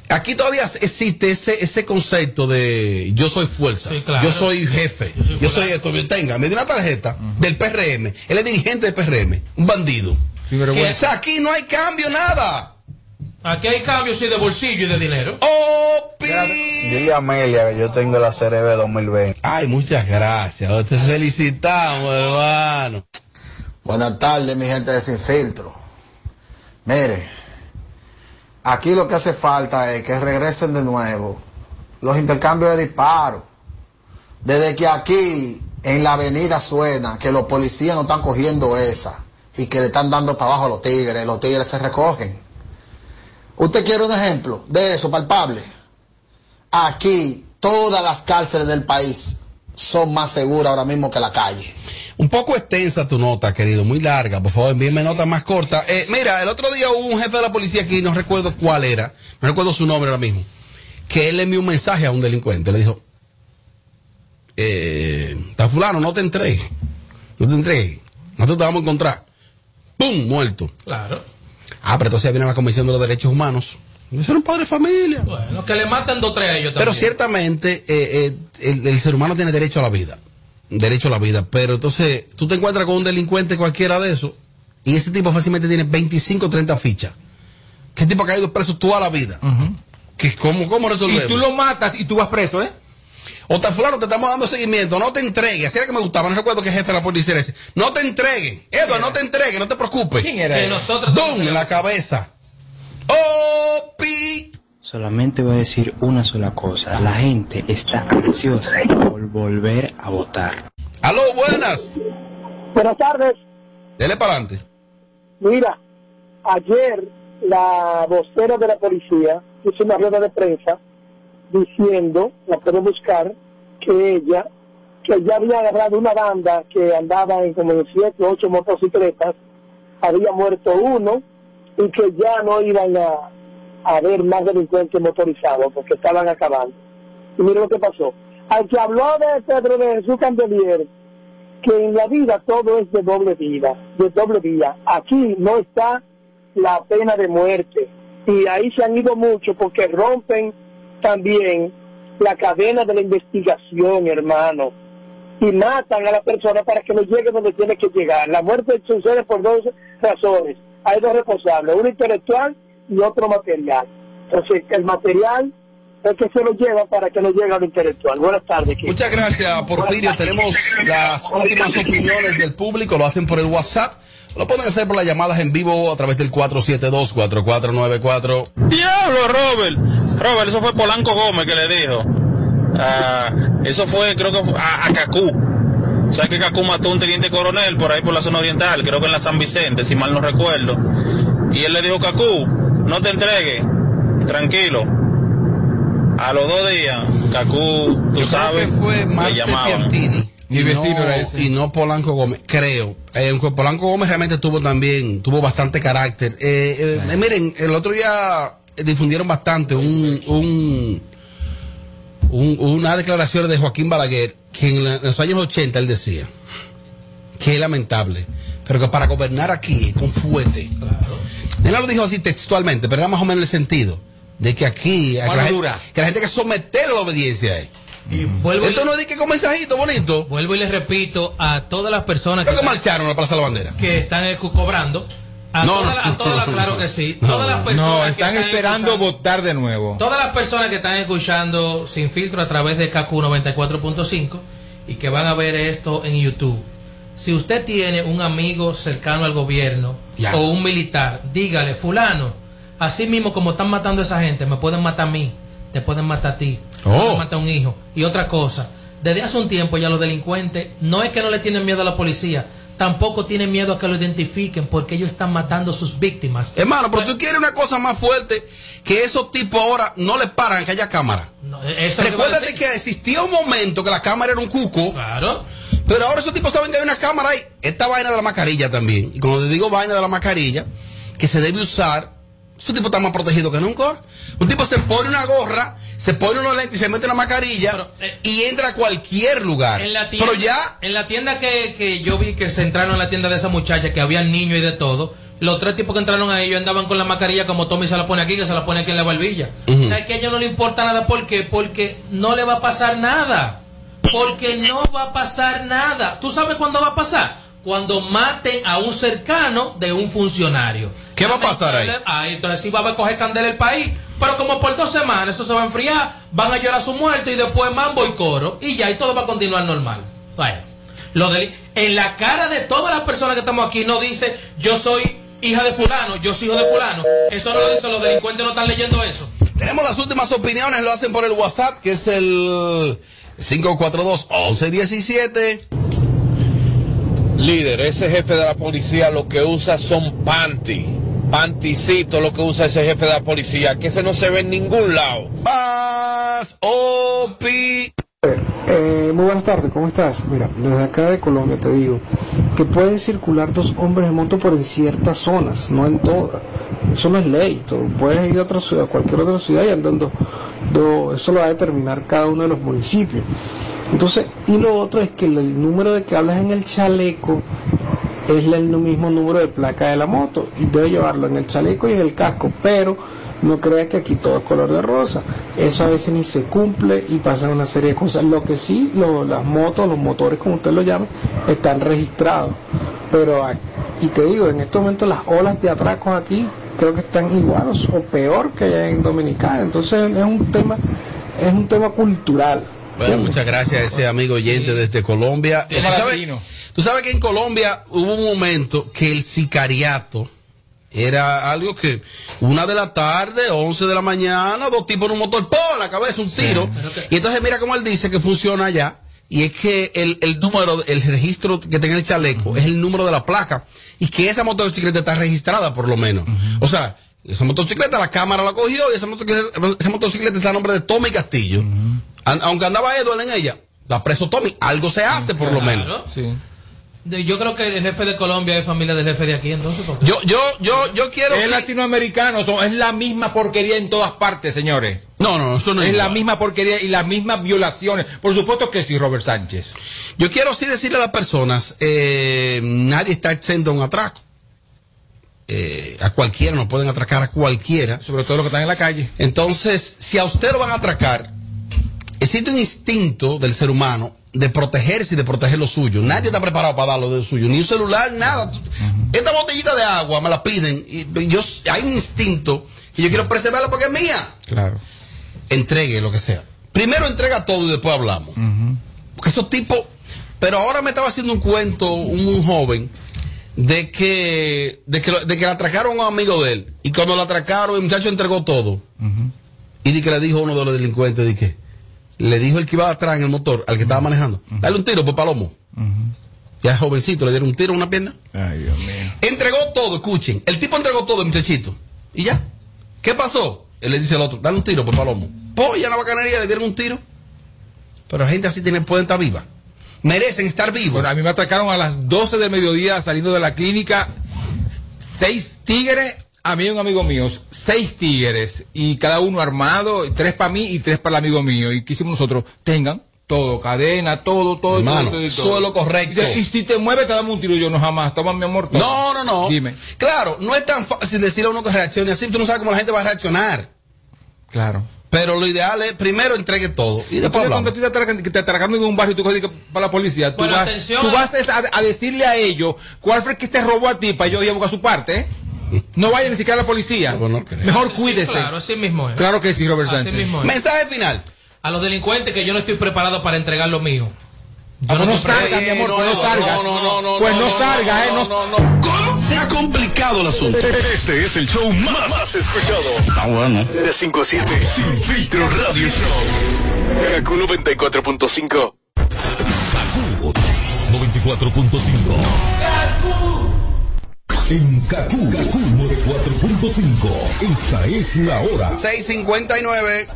Aquí todavía existe ese, ese concepto de yo soy fuerza, claro. yo soy jefe, yo soy, esto, tenga, me dio una tarjeta del PRM, él es dirigente del PRM, un bandido. O sea, aquí no hay cambio, nada. Aquí hay cambios sí, de bolsillo y de dinero. Dile a Amelia que yo tengo la CRB 2020. Ay, muchas gracias. Te felicitamos, hermano. Buenas tardes, mi gente de Sin Filtro. Mire, aquí lo que hace falta es que regresen de nuevo los intercambios de disparos. Desde que aquí en la avenida suena que los policías no están cogiendo esa y que le están dando para abajo a los tigres, los tigres se recogen. ¿Usted quiere un ejemplo de eso palpable? Aquí todas las cárceles del país son más seguras ahora mismo que la calle. Un poco extensa tu nota, querido, muy larga. Por favor, envíeme nota más corta. Eh, mira, el otro día hubo un jefe de la policía aquí, no recuerdo cuál era, no recuerdo su nombre ahora mismo, que él le envió un mensaje a un delincuente. Le dijo, eh, está fulano, no te entregues, no te entregues, nosotros te vamos a encontrar. ¡Pum! Muerto. Claro. Ah, pero entonces viene la Comisión de los Derechos Humanos. Eso era un padre de familia. Bueno, que le matan dos tres a ellos Pero también. ciertamente eh, eh, el, el ser humano tiene derecho a la vida. Derecho a la vida. Pero entonces tú te encuentras con un delincuente cualquiera de esos y ese tipo fácilmente tiene 25 o 30 fichas. ¿Qué tipo ha caído preso toda la vida? ¿Qué, cómo, ¿Cómo resolvemos? Y tú lo matas y tú vas preso, ¿eh? O fulano, te estamos dando seguimiento, no te entregues. Así era que me gustaba, no recuerdo qué jefe de la policía era ese. No te entreguen. Edward, no te entregues, no te preocupes. ¿Quién era Que nosotros ¡Dum! En la cabeza. ¡Opi! Solamente voy a decir una sola cosa. La gente está ansiosa por volver a votar. Aló, buenas. Buenas tardes. Dele para adelante. Mira, ayer la vocera de la policía hizo una rueda de prensa diciendo, la puedo buscar, que ella, que ya había agarrado una banda que andaba en como siete o ocho motocicletas, había muerto uno y que ya no iban a, a haber más delincuentes motorizados porque estaban acabando. Y mira lo que pasó. Al que habló de Pedro de Jesús Candelier, que en la vida todo es de doble vida, de doble vía. Aquí no está la pena de muerte. Y ahí se han ido mucho porque rompen también la cadena de la investigación, hermano. Y matan a la persona para que no llegue donde tiene que llegar. La muerte sucede por dos razones. Hay dos responsables, uno intelectual y otro material. Entonces, el material es que se lo lleva para que no llegue al intelectual. Buenas tardes. Kiko. Muchas gracias, Porfirio. Tenemos las últimas opiniones del público. Lo hacen por el WhatsApp. Lo pueden hacer por las llamadas en vivo a través del 472-4494. Diablo, Robert. Robert, eso fue Polanco Gómez que le dijo. Ah, eso fue, creo que fue a, a Cacú. ¿Sabes que Cacú mató a un teniente coronel por ahí por la zona oriental? Creo que en la San Vicente, si mal no recuerdo. Y él le dijo, Cacú, no te entregues, tranquilo. A los dos días, Cacú, tú sabes, fue le Marte llamaban. Piantini. Mi y vecino no, era ese. Y no Polanco Gómez, creo. Eh, aunque Polanco Gómez realmente tuvo también, tuvo bastante carácter. Eh, eh, eh, miren, el otro día difundieron bastante un, un, un- una declaración de Joaquín Balaguer que en, la- en los años 80 él decía que es lamentable, pero que para gobernar aquí con fuerte. Él no lo dijo así textualmente, pero era más o menos el sentido. de que aquí, que ¿Cuánto la, gente, que la gente que someter a la obediencia. eh. Y vuelvo, Esto y, no es de que con mensajito bonito. vuelvo y les repito a todas las personas que, que marcharon a la Plaza de la Bandera. que están co- cobrando. A No, todas no. las- a todas las- claro que sí. No, todas las personas No, que están esperando escuchando- votar de nuevo. Todas las personas que están escuchando Sin Filtro a través de KQ 94.5 y que van a ver esto en YouTube. Si usted tiene un amigo cercano al gobierno Ya. o un militar, dígale, fulano, así mismo como están matando a esa gente, me pueden matar a mí, te pueden matar a ti, te Oh. pueden matar a un hijo. Y otra cosa, desde hace un tiempo ya los delincuentes no es que no le tienen miedo a la policía, tampoco tienen miedo a que lo identifiquen porque ellos están matando a sus víctimas. Hermano, pero tú quieres una cosa más fuerte que esos tipos ahora no les paran que haya cámara. No, eso es lo que voy a Recuérdate decir. que existía un momento que la cámara era un cuco. Claro. Pero ahora esos tipos saben que hay una cámara ahí. Esta vaina de la mascarilla también. Y cuando te digo vaina de la mascarilla, que se debe usar, esos tipos están más protegidos que nunca. Un tipo se pone una gorra, se pone unos lentes y se mete una mascarilla eh, y entra a cualquier lugar. En la tienda, Pero ya, en la tienda que, que yo vi que se entraron en la tienda de esa muchacha, que había niños y de todo, los tres tipos que entraron ahí, ellos andaban con la mascarilla como Tommy se la pone aquí, que se la pone aquí en la barbilla. Ujú. O sea, que a ellos no le importa nada. ¿Por qué? Porque no le va a pasar nada. Porque no va a pasar nada. ¿Tú sabes cuándo va a pasar? Cuando maten a un cercano de un funcionario. ¿Qué va a pasar ahí? Ah, entonces sí va a coger candela el país. Pero como por dos semanas eso se va a enfriar, van a llorar su muerte y después mambo y coro. Y ya, y todo va a continuar normal. Bueno, lo del- en la cara de todas las personas que estamos aquí no dice yo soy hija de fulano, yo soy hijo de fulano. Eso no lo dicen los delincuentes, no están leyendo eso. tenemos las últimas opiniones, lo hacen por el WhatsApp, que es el 542-1117. Líder, ese jefe de la policía lo que usa son panty. Panticito lo que usa ese jefe de la policía, que ese no se ve en ningún lado. Más OPI. Eh, muy buenas tardes, ¿cómo estás? Mira, desde acá de Colombia te digo que pueden circular dos hombres en moto por en ciertas zonas, no en todas. Eso no es ley. Tú puedes ir a otra ciudad, a cualquier otra ciudad y andando. do- eso lo va a determinar cada uno de los municipios. Entonces, y lo otro es que el, el número de que hablas en el chaleco es el mismo número de placa de la moto y debe llevarlo en el chaleco y en el casco, pero no creas que aquí todo es color de rosa. Eso a veces ni se cumple y pasan una serie de cosas. Lo que sí, lo- las motos, los motores, como usted lo llama, están registrados. Pero, y te digo, en este momento las olas de atracos aquí creo que están igual o, peor que allá en Dominicana. Entonces es un tema, es un tema cultural. Bueno, muchas gracias a ese amigo oyente desde Colombia. Eh, ¿tú, sabes, que en Colombia hubo un momento que el sicariato era algo que una de la tarde, 11 de la mañana, dos tipos en un motor, ¡pum! la cabeza, un tiro. Y entonces mira cómo él dice que funciona allá. Y es que el, el número, el registro que tenga el chaleco es el número de la placa. Y que esa motocicleta está registrada por lo menos. O sea, esa motocicleta la cámara la cogió y esa motocicleta, esa motocicleta está a nombre de Tommy Castillo. Aunque andaba Edward en ella, está preso Tommy. Algo se hace por lo menos. Claro. Yo creo que el jefe de Colombia es familia del jefe de aquí, entonces. porque- Yo, yo, yo, yo quiero. Es latinoamericano, son- es la misma porquería en todas partes, señores. No, no, eso no es es la misma porquería y las mismas violaciones. Por supuesto que sí, Robert Sánchez. Yo quiero sí decirle a las personas, eh, nadie está exento a un atraco. Eh, a cualquiera, nos pueden atracar a cualquiera. Sobre todo los que están en la calle. Entonces, si a usted lo van a atracar, existe un instinto del ser humano de protegerse y de proteger lo suyo. Nadie está preparado para dar lo de suyo, ni un celular, nada. Esta botellita de agua me la piden y yo hay un instinto y yo quiero preservarla porque es mía. Claro. Entregue lo que sea. Primero entrega todo y después hablamos. Porque esos tipos. Pero ahora me estaba haciendo un cuento un, un joven de que, de que lo- de que le atracaron a un amigo de él. Y cuando lo atracaron, el muchacho entregó todo. Y di que le dijo a uno de los delincuentes, di que le dijo el que iba atrás en el motor, al que estaba manejando, dale un tiro por palomo. Ya jovencito, le dieron un tiro en una pierna. Ay, Dios mío. Entregó todo, escuchen. El tipo entregó todo, el muchachito. Y ya. ¿Qué pasó? Él le dice al otro, dale un tiro por palomo. Polla la bacanería, le dieron un tiro. Pero gente así tiene, pueden estar viva. Merecen estar vivos. Bueno, a mí me atracaron a las 12 del mediodía saliendo de la clínica. Seis tigres, a mí y un amigo mío. Seis tigres. Y cada uno armado. Tres para mí y tres para el amigo mío. ¿Y qué hicimos nosotros? Tengan todo, cadena, todo, todo. Hermano, todo, todo, eso todo. es lo correcto. Y, si te mueves, te damos un tiro. Yo no jamás. Toma mi amor. toma. No, no, no. Dime. Claro, no es tan fácil decirle a uno que reaccione así. Tú no sabes cómo la gente va a reaccionar. Claro. Pero lo ideal es primero entregue todo y después cuando que te atracando en un barrio y tú que para la policía, tú vas, tú a- vas a, a decirle a ellos cuál fue el que te robó a ti para yo ir a buscar su parte. ¿eh? No vaya ni siquiera a la policía. Mejor Sí, cuídese. claro, así mismo es. Claro que sí, Robert Así Sánchez. mismo es. Mensaje final. A los delincuentes que yo no estoy preparado para entregar lo mío. Yo Ah, pues no estoy salga, mi amor, pues no salga. Pues no salga, eh, no. ¿Cómo? Se ha complicado el asunto. Este es el show más, más escuchado. Ah, bueno. De 5 a 7. Sin filtro radio show. Kaku 94.5. 94.5. En Kaku, Kaku 94.5. Esta es la hora. 659.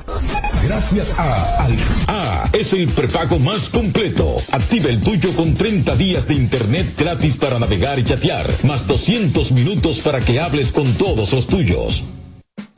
Gracias a Al A es el prepago más completo. Activa el tuyo con 30 días de internet gratis para navegar y chatear, más 200 minutos para que hables con todos los tuyos.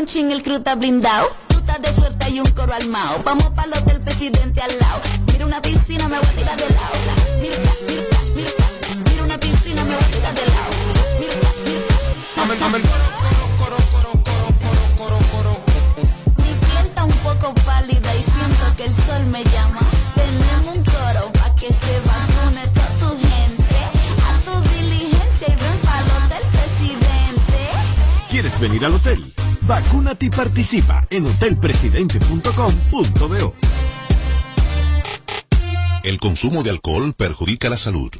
Un ching, el crew está blindado. Tú estás de suerte y un coro armado. Vamos para el hotel presidente al lado. Mira una piscina, me voy a tirar de lado. Mira, mira, mira, mira una piscina, me voy a tirar de lado. Mira, mira. Mi piel está un poco pálida y siento que el sol me llama. Tenemos un coro pa' que se vacune toda tu gente. A tu diligencia y ven para el hotel presidente. ¿Quieres venir al hotel? Vacúnate y participa en hotelpresidente.com.do. El consumo de alcohol perjudica la salud.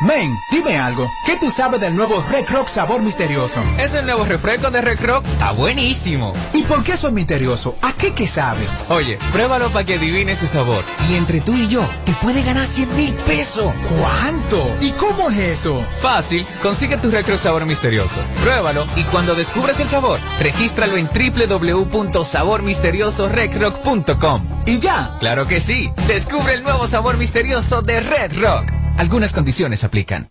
Men, dime algo. ¿Qué tú sabes del nuevo Red Rock sabor misterioso? Es el nuevo refresco de Red Rock. Está buenísimo. ¿Y por qué eso es misterioso? ¿A qué que sabe? Oye, pruébalo para que adivine su sabor. Y entre tú y yo, te puede ganar 100 mil pesos. ¿Cuánto? ¿Y cómo es eso? Fácil, consigue tu Red Rock sabor misterioso. Pruébalo y cuando descubras el sabor, regístralo en www.sabormisteriosoredrock.com. ¿Y ya? Claro que sí. Descubre el nuevo sabor misterioso de Red Rock. Algunas condiciones aplican.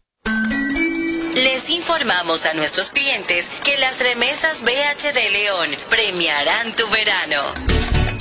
Les informamos a nuestros clientes que las remesas BH de León premiarán tu verano.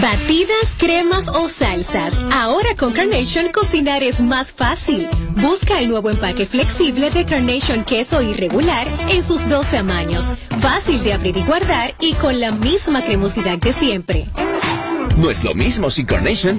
Batidas, cremas o salsas. Ahora con Carnation cocinar es más fácil. Busca el nuevo empaque flexible de Carnation queso irregular en sus dos tamaños. Fácil de abrir y guardar y con la misma cremosidad de siempre. No es lo mismo sin Carnation.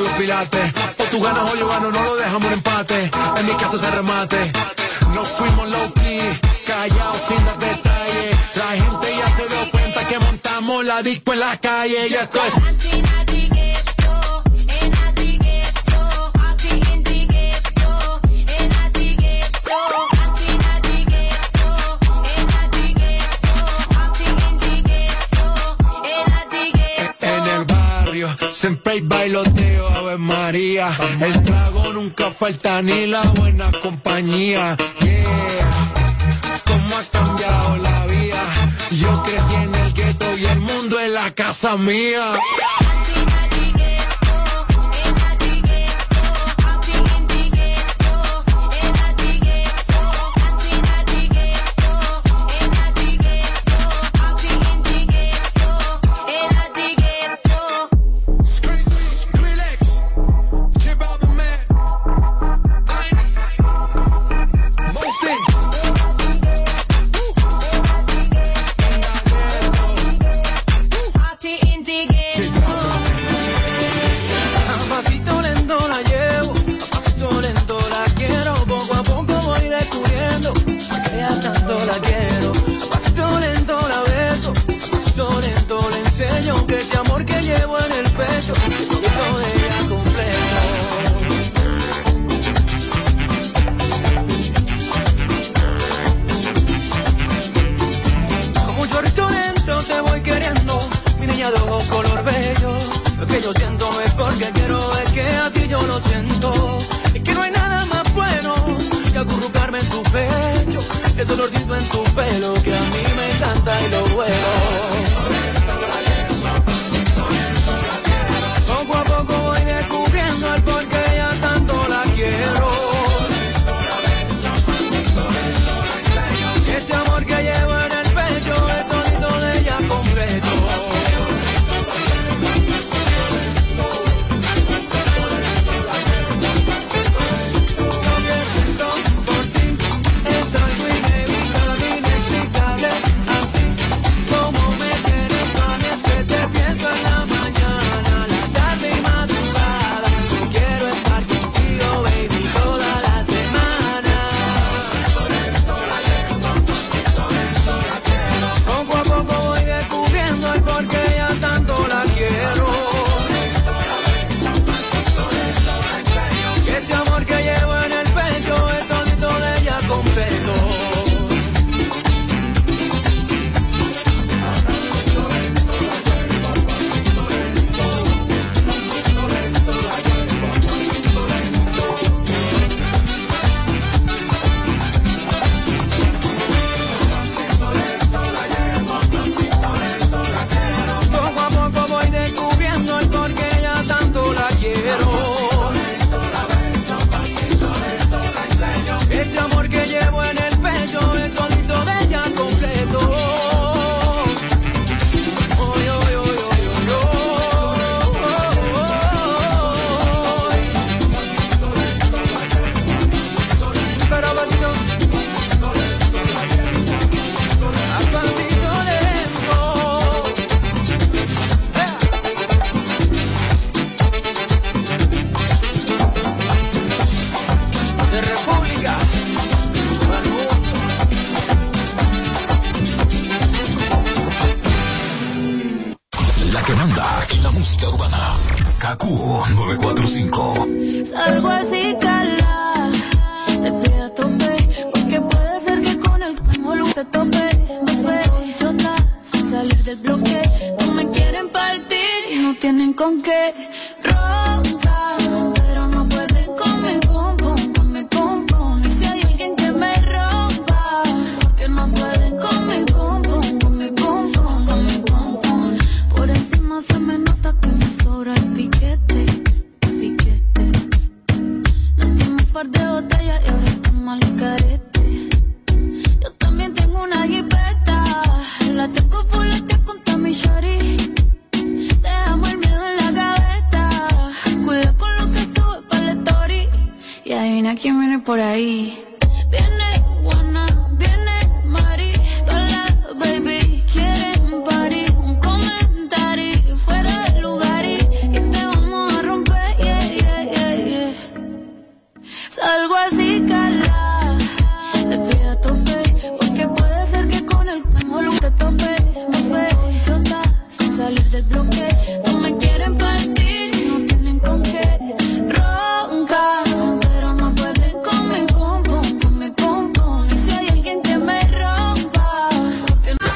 los pilates. O tú ganas o yo gano, no lo dejamos un empate. En mi casa se remate. No fuimos low key, callados sin dar detalles. La gente ya se dio cuenta que montamos la disco en la calle. Y esto es. Siempre hay bailoteo, Ave María. El trago nunca falta ni la buena compañía. Yeah, cómo has cambiado la vida. Yo crecí en el gueto y el mundo es la casa mía. encuentro